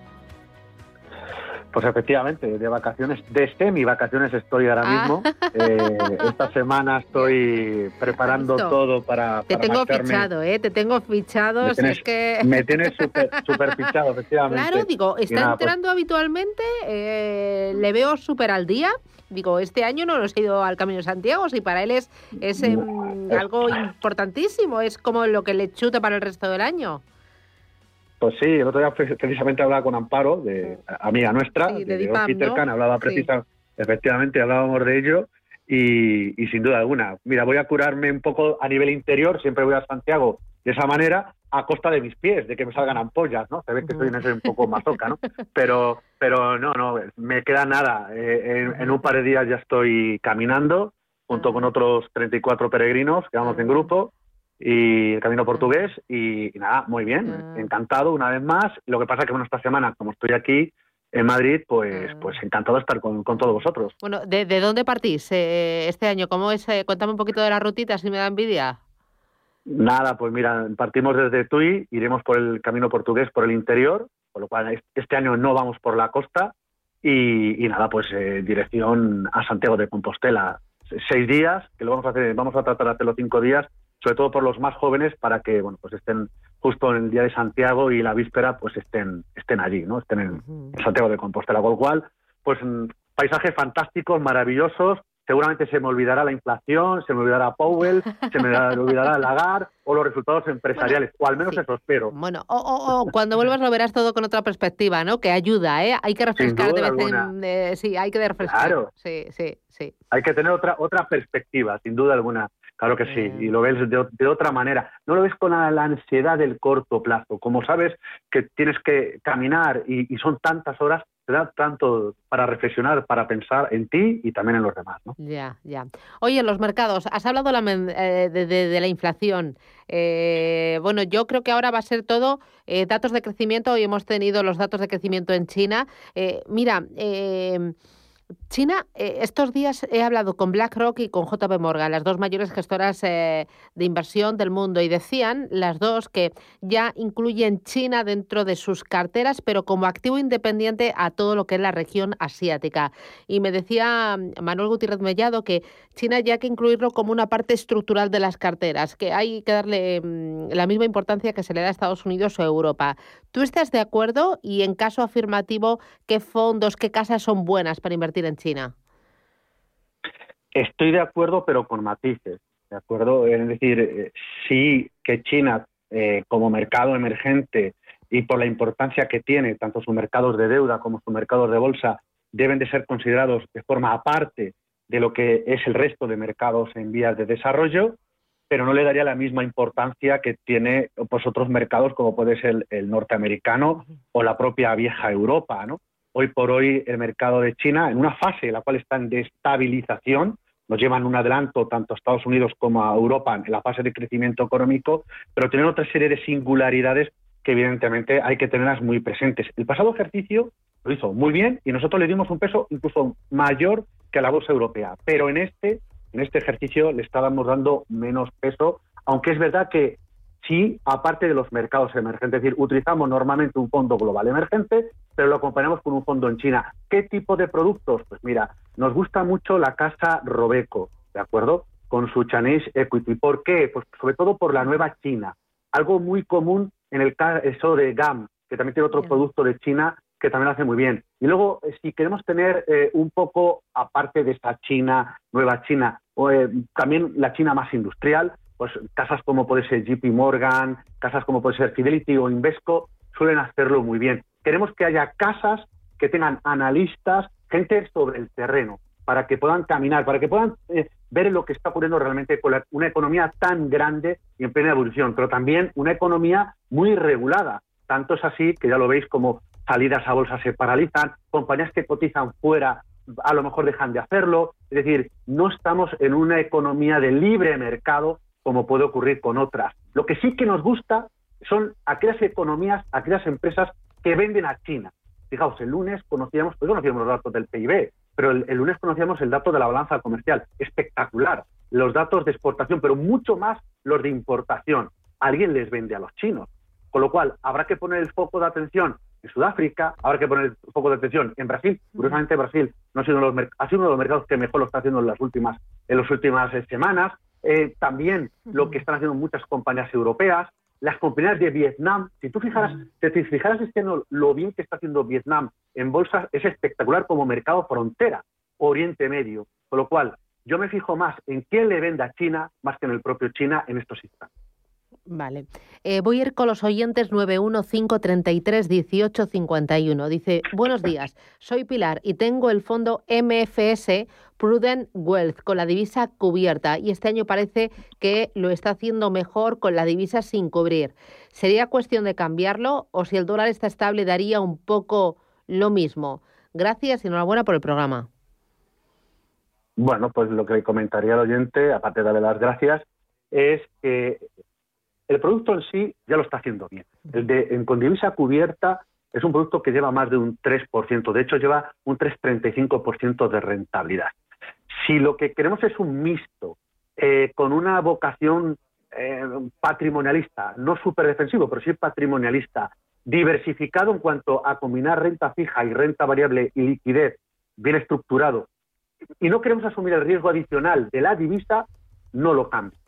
Pues efectivamente, de vacaciones, desde mi vacaciones estoy ahora ah. mismo. Eh, esta semana estoy preparando todo para, Te tengo fichado, ¿eh? Te tengo fichado. Me tienes, que... me tienes súper fichado, efectivamente. Claro, digo, está pues entrando habitualmente, eh, le veo súper al día digo, este año no nos he ido al Camino de Santiago, si para él es, es em, algo importantísimo, es como lo que le chuta para el resto del año. Pues sí, el otro día precisamente hablaba con Amparo, de amiga nuestra, de, Peter Khan, hablaba precisamente, efectivamente hablábamos de ello, y, sin duda alguna. Mira, voy a curarme un poco a nivel interior, siempre voy a Santiago de esa manera, a costa de mis pies, de que me salgan ampollas, ¿no? Se ve que soy en ese un poco mazoca, ¿no? Pero, pero no, no, me queda nada. Eh, en, un par de días ya estoy caminando junto con otros 34 peregrinos que vamos en grupo y el camino portugués y, nada, muy bien, encantado una vez más. Lo que pasa es que bueno, esta semana, como estoy aquí, en Madrid, pues, pues encantado de estar con, todos vosotros. Bueno, ¿de, dónde partís eh, este año? ¿Cómo es? Eh, cuéntame un poquito de la rutita, si me da envidia. Nada, pues mira, partimos desde Tui, iremos por el camino portugués, por el interior, con lo cual este año no vamos por la costa y, nada, pues eh, dirección a Santiago de Compostela. Seis días, que lo vamos a hacer, vamos a tratar de hacerlo cinco días, sobre todo por los más jóvenes, para que bueno, pues estén justo en el día de Santiago y la víspera, pues estén, estén allí, ¿no? Estén en Santiago de Compostela. Con lo cual, pues mm, paisajes fantásticos, maravillosos, seguramente se me olvidará la inflación, se me olvidará Powell, se me olvidará el Lagar o los resultados empresariales, o al menos eso espero. Bueno, o, cuando vuelvas lo verás todo con otra perspectiva, ¿no? Que ayuda, ¿eh? Hay que refrescar de vez en... Eh, sí, hay que refrescar. Claro. Sí, sí, sí. Hay que tener otra, otra perspectiva, sin duda alguna. Claro que sí, y lo ves de, otra manera. No lo ves con la, ansiedad del corto plazo. Como sabes que tienes que caminar y, son tantas horas, te da tanto para reflexionar, para pensar en ti y también en los demás. ¿no? Ya, ya. Oye, los mercados, has hablado eh, de, la inflación. Eh, bueno, yo creo que ahora va a ser todo eh, datos de crecimiento. Hoy hemos tenido los datos de crecimiento en China. mira, China, eh, estos días he hablado con BlackRock y con JP Morgan, las dos mayores gestoras eh, de inversión del mundo, y decían las dos que ya incluyen China dentro de sus carteras, pero como activo independiente a todo lo que es la región asiática. Y me decía mm, Manuel Gutiérrez Mellado que China ya que incluirlo como una parte estructural de las carteras, que hay que darle mm, la misma importancia que se le da a Estados Unidos o Europa. ¿Tú estás de acuerdo? Y en caso afirmativo, ¿qué fondos, qué casas son buenas para invertir en China? Estoy de acuerdo, pero con matices. ¿De acuerdo? Es decir, eh, sí que China, eh, como mercado emergente y por la importancia que tiene, tanto sus mercados de deuda como sus mercados de bolsa, deben de ser considerados de forma aparte de lo que es el resto de mercados en vías de desarrollo, pero no le daría la misma importancia que tiene pues, otros mercados como puede ser el, norteamericano o la propia vieja Europa. ¿no? Hoy por hoy el mercado de China, en una fase en la cual está en estabilización, nos llevan un adelanto tanto a Estados Unidos como a Europa en la fase de crecimiento económico, pero tienen otra serie de singularidades que evidentemente hay que tenerlas muy presentes. El pasado ejercicio lo hizo muy bien y nosotros le dimos un peso incluso mayor que a la bolsa europea, pero en este en este ejercicio le estábamos dando menos peso, aunque es verdad que sí, aparte de los mercados emergentes, es decir, utilizamos normalmente un fondo global emergente, pero lo acompañamos con un fondo en China. ¿Qué tipo de productos? Pues mira, nos gusta mucho la casa Robeco, ¿de acuerdo? Con su Chinese Equity. ¿Por qué? Pues sobre todo por la nueva China. Algo muy común en el caso de GAM, que también tiene otro producto de China que también lo hace muy bien. Y luego, eh, si queremos tener eh, un poco, aparte de esta China, nueva China, eh, también la China más industrial, pues casas como puede ser JP Morgan, casas como puede ser Fidelity o Invesco, suelen hacerlo muy bien. Queremos que haya casas que tengan analistas, gente sobre el terreno, para que puedan caminar, para que puedan ver lo que está ocurriendo realmente con una economía tan grande y en plena evolución, pero también una economía muy regulada. Tanto es así que ya lo veis como salidas a bolsa se paralizan, compañías que cotizan fuera a lo mejor dejan de hacerlo, es decir, no estamos en una economía de libre mercado como puede ocurrir con otras. Lo que sí que nos gusta son aquellas economías, aquellas empresas que venden a China. Fijaos, el lunes conocíamos, pues conocíamos los datos del PIB, pero el, el, lunes conocíamos el dato de la balanza comercial. Espectacular. Los datos de exportación, pero mucho más los de importación. Alguien les vende a los chinos. Con lo cual, habrá que poner el foco de atención en Sudáfrica, habrá que poner un poco de atención en Brasil. Curiosamente, Brasil no ha sido, uno de los, ha sido uno de los mercados que mejor lo está haciendo en las últimas, en las últimas eh, semanas. Eh, también lo que están haciendo muchas compañías europeas, las compañías de Vietnam. Si tú fijaras, si te fijaras este año lo bien que está haciendo Vietnam en bolsas, es espectacular como mercado frontera, Oriente Medio. Con lo cual, yo me fijo más en quién le vende a China más que en el propio China en estos instantes. Vale. Eh, voy a ir con los oyentes 915331851. Dice, buenos días, soy Pilar y tengo el fondo MFS Prudent Wealth con la divisa cubierta y este año parece que lo está haciendo mejor con la divisa sin cubrir. ¿Sería cuestión de cambiarlo o si el dólar está estable daría un poco lo mismo? Gracias y enhorabuena por el programa. Bueno, pues lo que comentaría al oyente, aparte de darle las gracias, es que el producto en sí ya lo está haciendo bien. El de en, con divisa cubierta es un producto que lleva más de un 3%, de hecho lleva un 3,35% de rentabilidad. Si lo que queremos es un mixto eh, con una vocación eh, patrimonialista, no súper defensivo, pero sí patrimonialista, diversificado en cuanto a combinar renta fija y renta variable y liquidez bien estructurado, y no queremos asumir el riesgo adicional de la divisa, no lo cambia.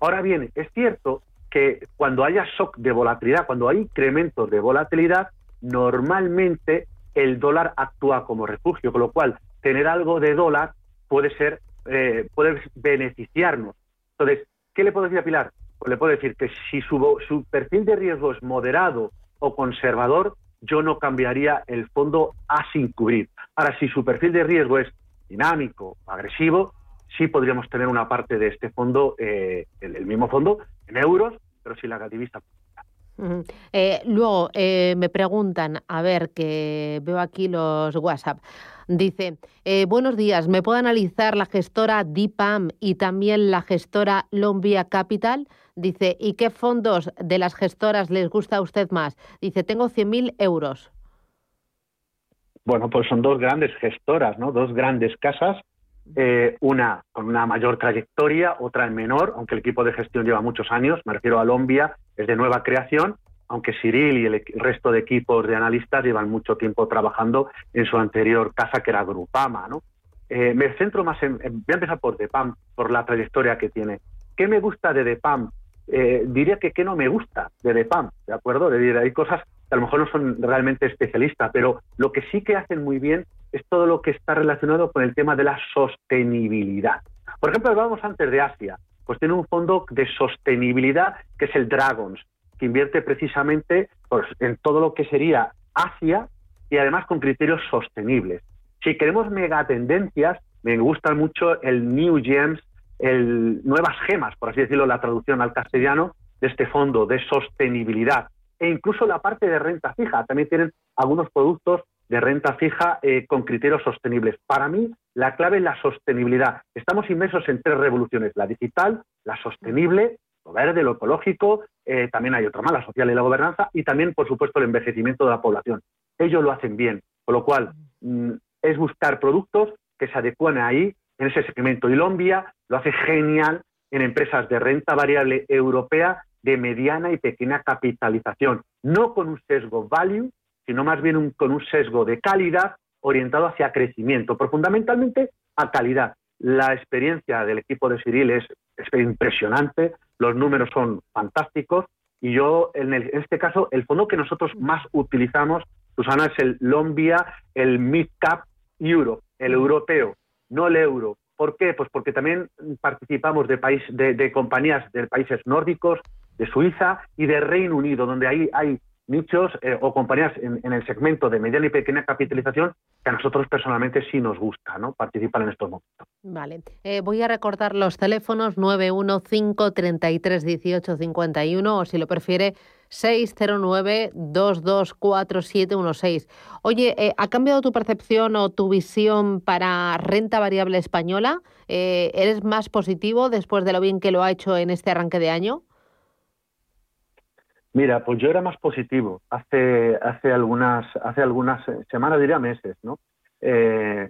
Ahora bien, es cierto que cuando haya shock de volatilidad, cuando hay incrementos de volatilidad, normalmente el dólar actúa como refugio, con lo cual tener algo de dólar puede ser, eh, puede beneficiarnos. Entonces, ¿qué le puedo decir a Pilar? Pues le puedo decir que si su, su perfil de riesgo es moderado o conservador, yo no cambiaría el fondo a sin cubrir. Ahora, si su perfil de riesgo es dinámico, agresivo, sí podríamos tener una parte de este fondo, eh, el, mismo fondo, en euros, pero sin la divisa. Eh, luego eh, me preguntan, a ver, que veo aquí los WhatsApp. Dice, eh, buenos días, ¿me puedo analizar la gestora DIPAM y también la gestora Lombia Capital? Dice, ¿y qué fondos de las gestoras les gusta a usted más? Dice, tengo 100.000 euros. Bueno, pues son dos grandes gestoras, ¿no? Dos grandes casas, eh, una con una mayor trayectoria, otra en menor, aunque el equipo de gestión lleva muchos años, me refiero a Lombia, es de nueva creación, aunque Cyril y el, resto de equipos de analistas llevan mucho tiempo trabajando en su anterior casa, que era Grupama, ¿no? Eh, me centro más en, voy a empezar por DEPAM, por la trayectoria que tiene. ¿Qué me gusta de DEPAM? Eh, diría que qué no me gusta de DEPAM, ¿de acuerdo? hay cosas a lo mejor no son realmente especialistas, pero lo que sí que hacen muy bien es todo lo que está relacionado con el tema de la sostenibilidad. Por ejemplo, hablábamos antes de Asia, pues tiene un fondo de sostenibilidad que es el Dragons, que invierte precisamente pues, en todo lo que sería Asia y además con criterios sostenibles. Si queremos megatendencias, me gusta mucho el New Gems el, nuevas gemas, por así decirlo, la traducción al castellano de este fondo de sostenibilidad e incluso la parte de renta fija. También tienen algunos productos de renta fija eh, con criterios sostenibles. Para mí, la clave es la sostenibilidad. Estamos inmersos en tres revoluciones, la digital, la sostenible, lo verde, lo ecológico, eh, también hay otra más, la social y la gobernanza, y también, por supuesto, el envejecimiento de la población. Ellos lo hacen bien, con lo cual mm, es buscar productos que se adecúen ahí en ese segmento. Y Lombia lo hace genial en empresas de renta variable europea de mediana y pequeña capitalización, no con un sesgo value, sino más bien con un sesgo de calidad orientado hacia crecimiento, pero fundamentalmente a calidad. La experiencia del equipo de Cyril es, impresionante, los números son fantásticos y yo, en, en, este caso, el fondo que nosotros más utilizamos, Susana, es el Lombia, el Mid Cap Euro, el europeo no el euro. ¿Por qué? Pues porque también participamos de, país, de, compañías de países nórdicos, Suiza y de Reino Unido, donde ahí hay nichos eh, o compañías en, el segmento de mediana y pequeña capitalización que a nosotros personalmente sí nos gusta ¿no? participar en estos momentos. Vale. Eh, voy a recordar los teléfonos 915 33 18 51 o si lo prefiere 609-224716. Oye, eh, ¿ha cambiado tu percepción o tu visión para renta variable española? ¿Eres más positivo después de lo bien que lo ha hecho en este arranque de año? Mira, pues yo era más positivo hace, hace, algunas, hace algunas semanas, diría meses, ¿no? Eh,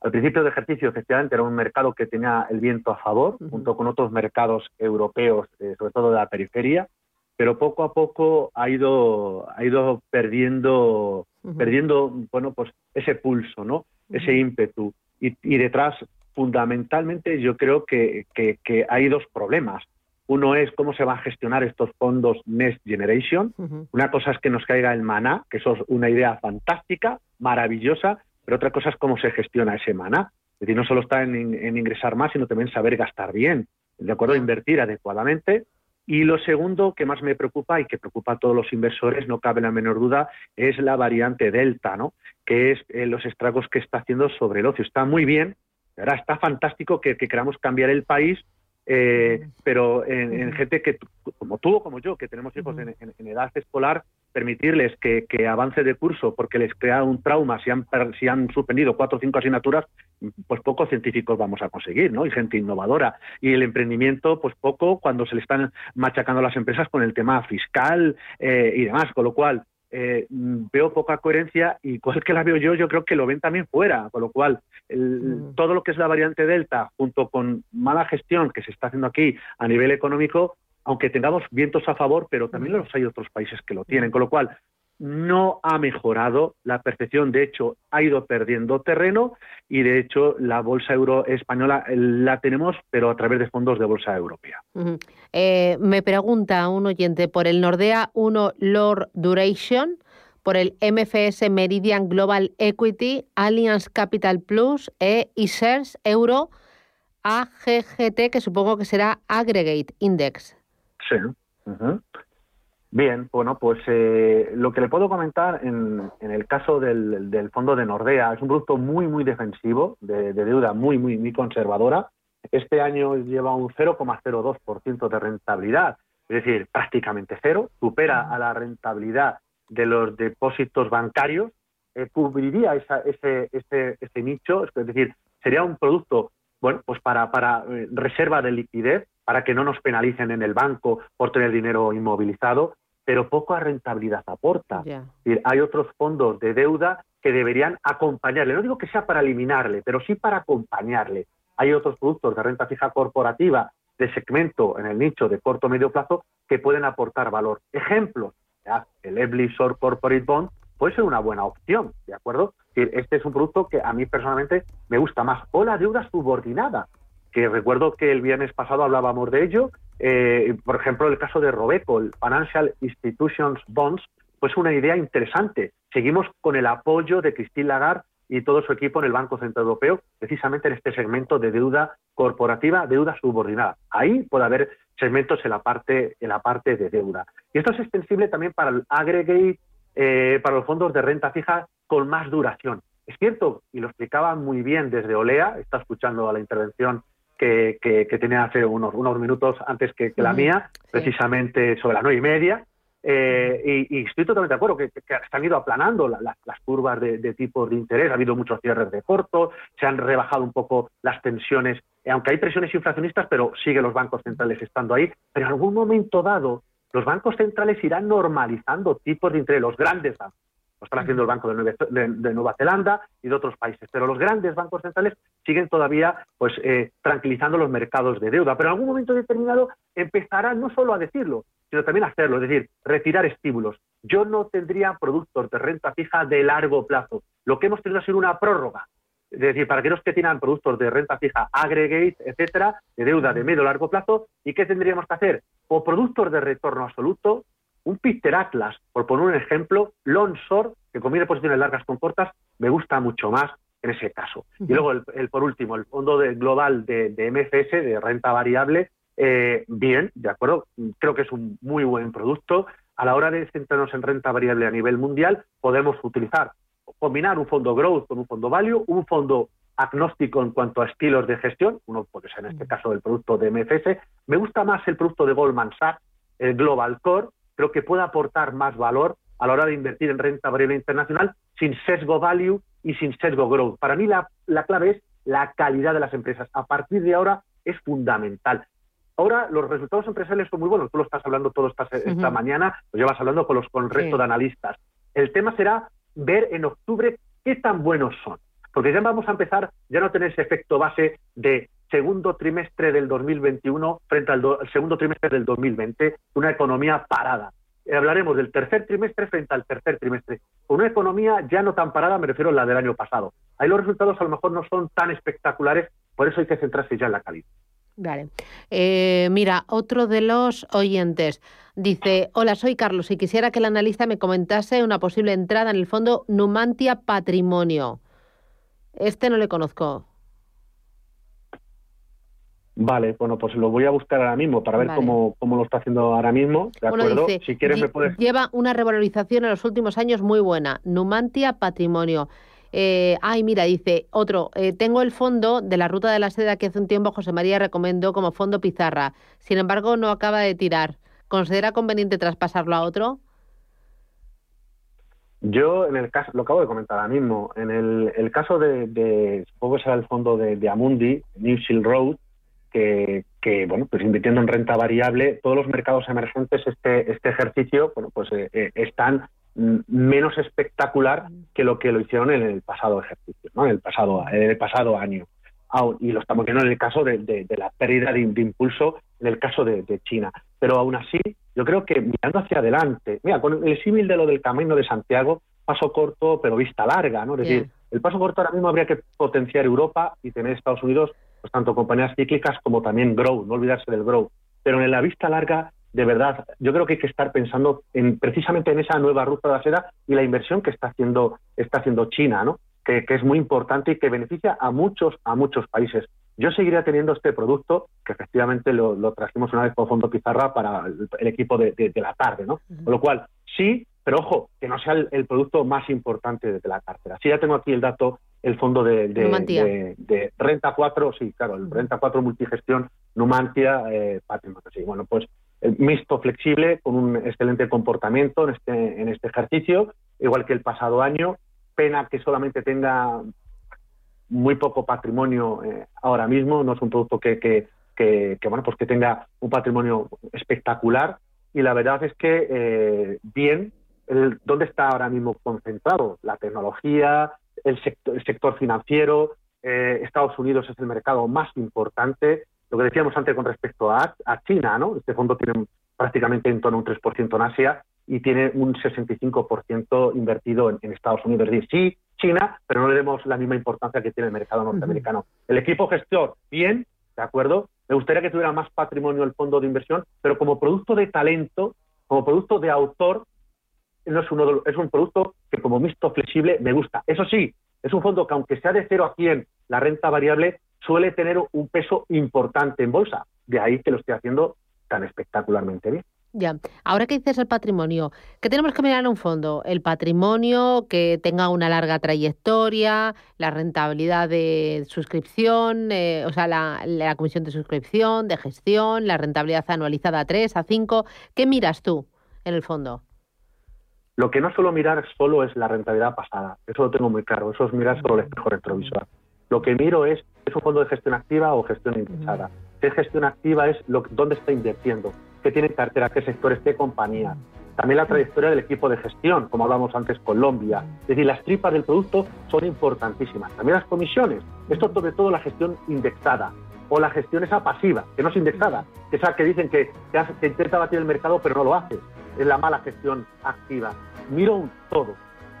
al principio de ejercicio, efectivamente, era un mercado que tenía el viento a favor, junto con otros mercados europeos, sobre todo de la periferia, pero poco a poco ha ido, ha ido perdiendo, perdiendo bueno, pues ese pulso, ¿no? ese ímpetu. Y, y, detrás, fundamentalmente, yo creo que, que, hay dos problemas. Uno es cómo se van a gestionar estos fondos Next Generation. Una cosa es que nos caiga el maná, que eso es una idea fantástica, maravillosa, pero otra cosa es cómo se gestiona ese maná. Es decir, no solo está en, en ingresar más, sino también saber gastar bien, de acuerdo, invertir adecuadamente Y lo segundo que más me preocupa y que preocupa a todos los inversores, no cabe la menor duda, es la variante Delta, ¿no? que es eh, los estragos que está haciendo sobre el ocio. Está muy bien, ahora está fantástico que, queramos cambiar el país, eh, pero en, gente que, como tú o como yo, que tenemos hijos en, edad escolar, permitirles que, avance de curso porque les crea un trauma si han, si han suspendido cuatro o cinco asignaturas, pues pocos científicos vamos a conseguir, ¿no? Y gente innovadora. Y el emprendimiento, pues poco cuando se le están machacando las empresas con el tema fiscal eh, y demás. Con lo cual, eh, veo poca coherencia y cual que la veo yo, yo creo que lo ven también fuera, con lo cual mm. todo lo que es la variante Delta, junto con mala gestión que se está haciendo aquí a nivel económico, aunque tengamos vientos a favor, pero también los hay otros países que lo tienen, con lo cual no ha mejorado la percepción, de hecho ha ido perdiendo terreno y de hecho la bolsa euro española eh, la tenemos, pero a través de fondos de bolsa europea. Eh, me pregunta un oyente por el Nordea 1 Lord Duration, por el MFS Meridian Global Equity, Allianz Capital Plus e ISERS Euro AGGT, que supongo que será Aggregate Index. Sí. Bien, bueno, pues eh, lo que le puedo comentar en, el caso del, fondo de Nordea es un producto muy, muy defensivo, de, deuda muy, muy, muy conservadora. Este año lleva un 0,02% de rentabilidad, es decir, prácticamente cero, supera a la rentabilidad de los depósitos bancarios, eh, cubriría ese, ese, nicho, es decir, sería un producto bueno, pues para, para eh, reserva de liquidez, para que no nos penalicen en el banco por tener dinero inmovilizado pero poca rentabilidad aporta. hay otros fondos de deuda que deberían acompañarle. No digo que sea para eliminarle, pero sí para acompañarle. Hay otros productos de renta fija corporativa de segmento en el nicho de corto o medio plazo que pueden aportar valor. Ejemplos, el Ebly Short Corporate Bond puede ser una buena opción, ¿de acuerdo? Este es un producto que a mí personalmente me gusta más. O la deuda subordinada, que recuerdo que el viernes pasado hablábamos de ello eh, por ejemplo, el caso de Robeco, el Financial Institutions Bonds, pues una idea interesante. Seguimos con el apoyo de Christine Lagarde y todo su equipo en el Banco Central Europeo, precisamente en este segmento de deuda corporativa, deuda subordinada. Ahí puede haber segmentos en la parte, en la parte de deuda. Y esto es extensible también para el aggregate, eh, para los fondos de renta fija con más duración. Es cierto, y lo explicaba muy bien desde Olea, está escuchando a la intervención que, tenía hace unos, unos minutos antes que, la mía, precisamente sobre las nueve y media. Eh, y, estoy totalmente de acuerdo que, que se han ido aplanando las curvas de, de, tipos de interés, ha habido muchos cierres de corto, se han rebajado un poco las tensiones, eh, aunque hay presiones inflacionistas, pero siguen los bancos centrales estando ahí. Pero en algún momento dado, los bancos centrales irán normalizando tipos de interés, los grandes bancos lo están haciendo el Banco de Nueva, Zelanda y de otros países. Pero los grandes bancos centrales siguen todavía pues, eh, tranquilizando los mercados de deuda. Pero en algún momento determinado empezarán no solo a decirlo, sino también a hacerlo, es decir, retirar estímulos. Yo no tendría productos de renta fija de largo plazo. Lo que hemos tenido ha sido una prórroga. Es decir, para aquellos que tienen productos de renta fija, aggregate, etcétera, de deuda de medio largo plazo, ¿y qué tendríamos que hacer? O productos de retorno absoluto, un Peter Atlas, por poner un ejemplo, Lonsor, que combina posiciones largas con cortas, me gusta mucho más en ese caso. Y luego, el, por último, el fondo global de, MFS, de renta variable, eh, bien, de acuerdo, creo que es un muy buen producto. A la hora de centrarnos en renta variable a nivel mundial, podemos utilizar, combinar un fondo growth con un fondo value, un fondo agnóstico en cuanto a estilos de gestión, uno puede ser en este caso el producto de MFS. Me gusta más el producto de Goldman Sachs, el Global Core, creo que puede aportar más valor a la hora de invertir en renta variable internacional sin sesgo value y sin sesgo growth. Para mí la, clave es la calidad de las empresas. A partir de ahora es fundamental. Ahora los resultados empresariales son muy buenos. Tú lo estás hablando todo esta, esta mañana, lo llevas hablando con, los, con el resto de analistas. El tema será ver en octubre qué tan buenos son. Porque ya vamos a empezar, ya no tener ese efecto base de segundo trimestre del 2021 frente al, segundo trimestre del 2020, una economía parada. Eh, hablaremos del tercer trimestre frente al tercer trimestre. Una economía ya no tan parada, me refiero a la del año pasado. Ahí los resultados a lo mejor no son tan espectaculares, por eso hay que centrarse ya en la calidad. Vale. Eh, mira, otro de los oyentes dice, hola, soy Carlos y quisiera que el analista me comentase una posible entrada en el fondo Numantia Patrimonio. Este no le conozco. Vale, bueno, pues lo voy a buscar ahora mismo para ver Vale. cómo, cómo lo está haciendo ahora mismo, ¿de Bueno, acuerdo? dice, si quieres me puedes... Lleva una revalorización en los últimos años muy buena. Numantia Patrimonio. Eh, ay, mira, dice otro. eh, tengo el fondo de la Ruta de la Seda que hace un tiempo José María recomendó como fondo Pizarra. Sin embargo, no acaba de tirar. ¿Considera conveniente traspasarlo a otro? Yo, en el caso, lo acabo de comentar ahora mismo, en el, el caso de, de, supongo que será el fondo de, de Amundi, New Shield Road, que, que, bueno, pues invirtiendo en renta variable, todos los mercados emergentes, este, este ejercicio, bueno, pues eh, eh, están menos espectacular que lo que lo hicieron en el pasado ejercicio, ¿no? En el pasado, en el pasado año. Y lo estamos viendo en el caso de, de- de la pérdida de, de impulso en el caso de, de China. Pero aún así, yo creo que mirando hacia adelante, mira, con el símil de lo del camino de Santiago, paso corto pero vista larga, ¿no? Es Bien. decir, el paso corto ahora mismo habría que potenciar Europa y tener Estados Unidos, pues tanto compañías cíclicas como también grow, no olvidarse del grow. Pero en la vista larga, de verdad, yo creo que hay que estar pensando en precisamente en esa nueva ruta de la seda y la inversión que está haciendo, está haciendo China, ¿no? Que, que es muy importante y que beneficia a muchos, a muchos países. Yo seguiría teniendo este producto, que efectivamente lo, lo trajimos una vez por Fondo Pizarra para el, el equipo de, de- de la tarde, ¿no? Con lo cual, sí, pero ojo, que no sea el, el producto más importante de, la cartera. Sí, ya tengo aquí el dato, el fondo de, de- Numantia. de- de Renta 4, sí, claro, el Renta 4 Multigestión, Numantia, eh, Patrimonio. Sí, bueno, pues el mixto flexible con un excelente comportamiento en este, en este ejercicio, igual que el pasado año. Pena que solamente tenga muy poco patrimonio eh, ahora mismo, no es un producto que, que, que- que, bueno, pues que tenga un patrimonio espectacular y la verdad es que eh, bien, el, ¿dónde está ahora mismo concentrado? La tecnología, el sector, el sector financiero, eh, Estados Unidos es el mercado más importante, lo que decíamos antes con respecto a, a China, ¿no? Este fondo tiene prácticamente en torno a un 3% en Asia y tiene un 65% invertido en, en Estados Unidos. Es decir, sí, China, pero no le demos la misma importancia que tiene el mercado norteamericano. El equipo gestor, bien, ¿de acuerdo? Me gustaría que tuviera más patrimonio el fondo de inversión, pero como producto de talento, como producto de autor, no es, uno es un producto que como mixto flexible me gusta. Eso sí, es un fondo que aunque sea de 0 a 100, la renta variable suele tener un peso importante en bolsa. De ahí que lo esté haciendo tan espectacularmente bien. Ya. Ahora que dices el patrimonio, ¿qué tenemos que mirar en un fondo? El patrimonio que tenga una larga trayectoria, la rentabilidad de suscripción, eh, o sea, la, la comisión de suscripción, de gestión, la rentabilidad anualizada a 3, a 5. ¿Qué miras tú en el fondo? Lo que no suelo mirar solo es la rentabilidad pasada, eso lo tengo muy claro, eso es mirar solo el espejo retrovisor. Lo que miro es, ¿es un fondo de gestión activa o gestión indexada? Si es gestión activa es lo, dónde está invirtiendo, qué tiene en cartera, qué sectores, qué compañía. También la trayectoria del equipo de gestión, como hablamos antes, Colombia. Es decir, las tripas del producto son importantísimas. También las comisiones. Esto sobre todo la gestión indexada o la gestión esa pasiva, que no es indexada, que es la que dicen que, que intenta batir el mercado pero no lo hace. Es la mala gestión activa. Miro un todo,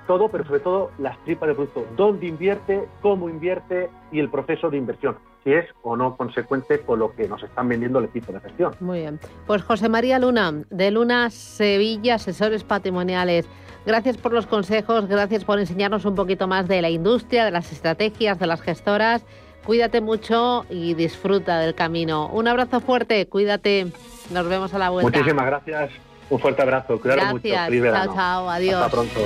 todo, pero sobre todo las tripas del producto. ¿Dónde invierte? ¿Cómo invierte? Y el proceso de inversión. Si es o no consecuente con lo que nos están vendiendo el equipo de gestión. Muy bien. Pues José María Luna, de Luna Sevilla, asesores patrimoniales. Gracias por los consejos, gracias por enseñarnos un poquito más de la industria, de las estrategias, de las gestoras. Cuídate mucho y disfruta del camino. Un abrazo fuerte, cuídate. Nos vemos a la vuelta. Muchísimas gracias. Un fuerte abrazo. Cuidaros mucho. Gracias. Feliz Chao, verano. chao. Adiós. Hasta pronto.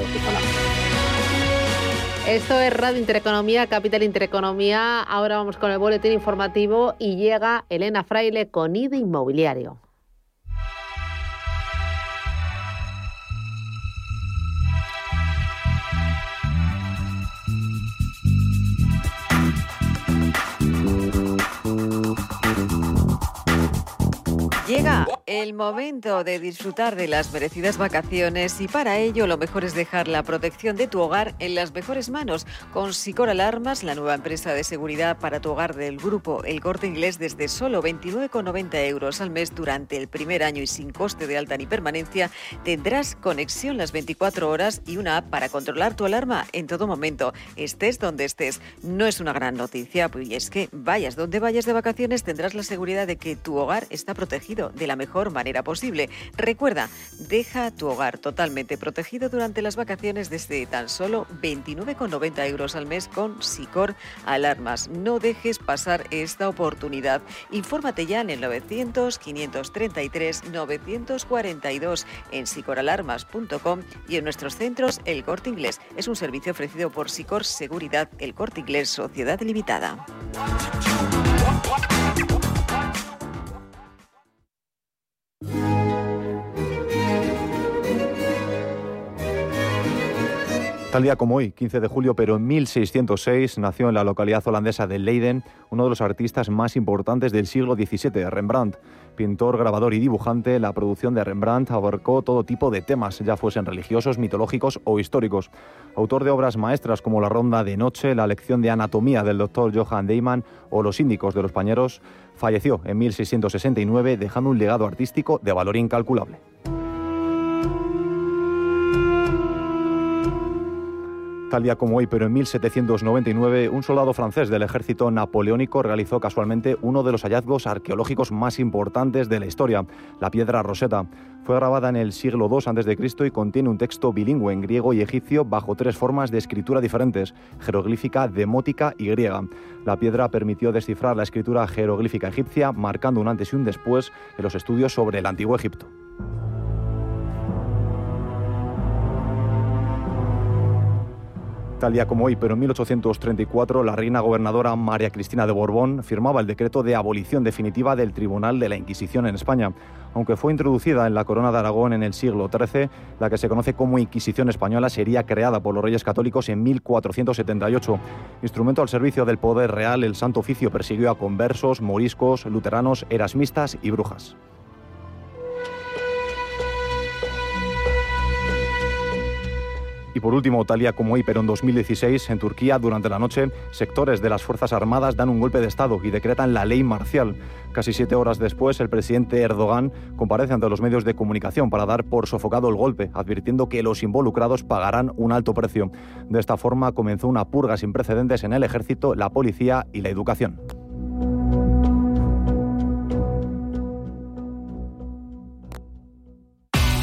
Esto es Radio Intereconomía, Capital Intereconomía. Ahora vamos con el boletín informativo y llega Elena Fraile con IDE Inmobiliario. Llega el momento de disfrutar de las merecidas vacaciones y para ello lo mejor es dejar la protección de tu hogar en las mejores manos con Sicor Alarmas, la nueva empresa de seguridad para tu hogar del grupo El Corte Inglés desde solo 29,90 euros al mes durante el primer año y sin coste de alta ni permanencia tendrás conexión las 24 horas y una app para controlar tu alarma en todo momento, estés donde estés. No es una gran noticia, pues, es que vayas donde vayas de vacaciones tendrás la seguridad de que tu hogar está protegido de la mejor manera posible. Recuerda, deja tu hogar totalmente protegido durante las vacaciones desde tan solo 29,90 euros al mes con Sicor Alarmas. No dejes pasar esta oportunidad. Infórmate ya en el 900 533 942 en sicoralarmas.com y en nuestros centros El Corte Inglés. Es un servicio ofrecido por Sicor Seguridad El Corte Inglés Sociedad Limitada. Thank you. Tal día como hoy, 15 de julio, pero en 1606, nació en la localidad holandesa de Leiden uno de los artistas más importantes del siglo XVII, Rembrandt. Pintor, grabador y dibujante, la producción de Rembrandt abarcó todo tipo de temas, ya fuesen religiosos, mitológicos o históricos. Autor de obras maestras como La Ronda de Noche, la lección de anatomía del doctor Johann Deiman o Los Índicos de los Pañeros, falleció en 1669 dejando un legado artístico de valor incalculable. Tal día como hoy, pero en 1799, un soldado francés del ejército napoleónico realizó casualmente uno de los hallazgos arqueológicos más importantes de la historia, la piedra Rosetta. Fue grabada en el siglo II a.C. y contiene un texto bilingüe en griego y egipcio bajo tres formas de escritura diferentes, jeroglífica, demótica y griega. La piedra permitió descifrar la escritura jeroglífica egipcia, marcando un antes y un después en los estudios sobre el antiguo Egipto. Tal día como hoy, pero en 1834, la reina gobernadora María Cristina de Borbón firmaba el decreto de abolición definitiva del Tribunal de la Inquisición en España. Aunque fue introducida en la Corona de Aragón en el siglo XIII, la que se conoce como Inquisición Española sería creada por los Reyes Católicos en 1478. Instrumento al servicio del poder real, el Santo Oficio persiguió a conversos, moriscos, luteranos, erasmistas y brujas. Y por último, tal día como hoy, pero en 2016, en Turquía, durante la noche, sectores de las Fuerzas Armadas dan un golpe de Estado y decretan la ley marcial. Casi siete horas después, el presidente Erdogan comparece ante los medios de comunicación para dar por sofocado el golpe, advirtiendo que los involucrados pagarán un alto precio. De esta forma, comenzó una purga sin precedentes en el ejército, la policía y la educación.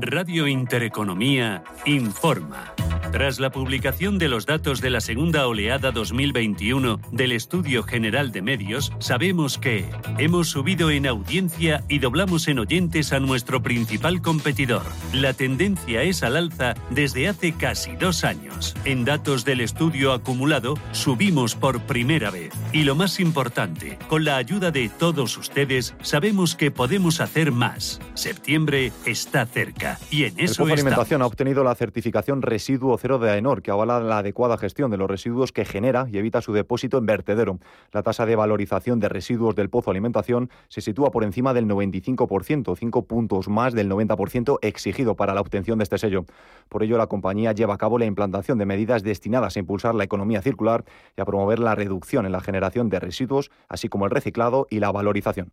Radio Intereconomía informa. Tras la publicación de los datos de la segunda oleada 2021 del Estudio General de Medios, sabemos que hemos subido en audiencia y doblamos en oyentes a nuestro principal competidor. La tendencia es al alza desde hace casi dos años. En datos del estudio acumulado, subimos por primera vez. Y lo más importante, con la ayuda de todos ustedes, sabemos que podemos hacer más. Septiembre está cerca y en El eso estamos. Alimentación ha obtenido la certificación Residuo Cero de AENOR, que avala la adecuada gestión de los residuos que genera y evita su depósito en vertedero. La tasa de valorización de residuos del Pozo Alimentación se sitúa por encima del 95%, cinco puntos más del 90% exigido para la obtención de este sello. Por ello, la compañía lleva a cabo la implantación de medidas destinadas a impulsar la economía circular y a promover la reducción en la generación de residuos, así como el reciclado y la valorización.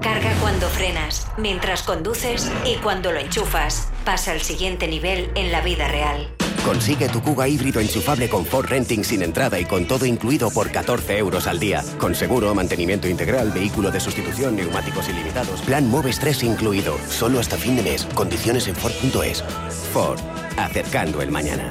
Carga cuando frenas, mientras conduces y cuando lo enchufas. Pasa al siguiente nivel en la vida real. Consigue tu Kuga híbrido enchufable con Ford Renting sin entrada y con todo incluido por 14 euros al día. Con seguro, mantenimiento integral, vehículo de sustitución, neumáticos ilimitados. Plan Moves 3 incluido. Solo hasta fin de mes. Condiciones en Ford.es. Ford. Acercando el mañana.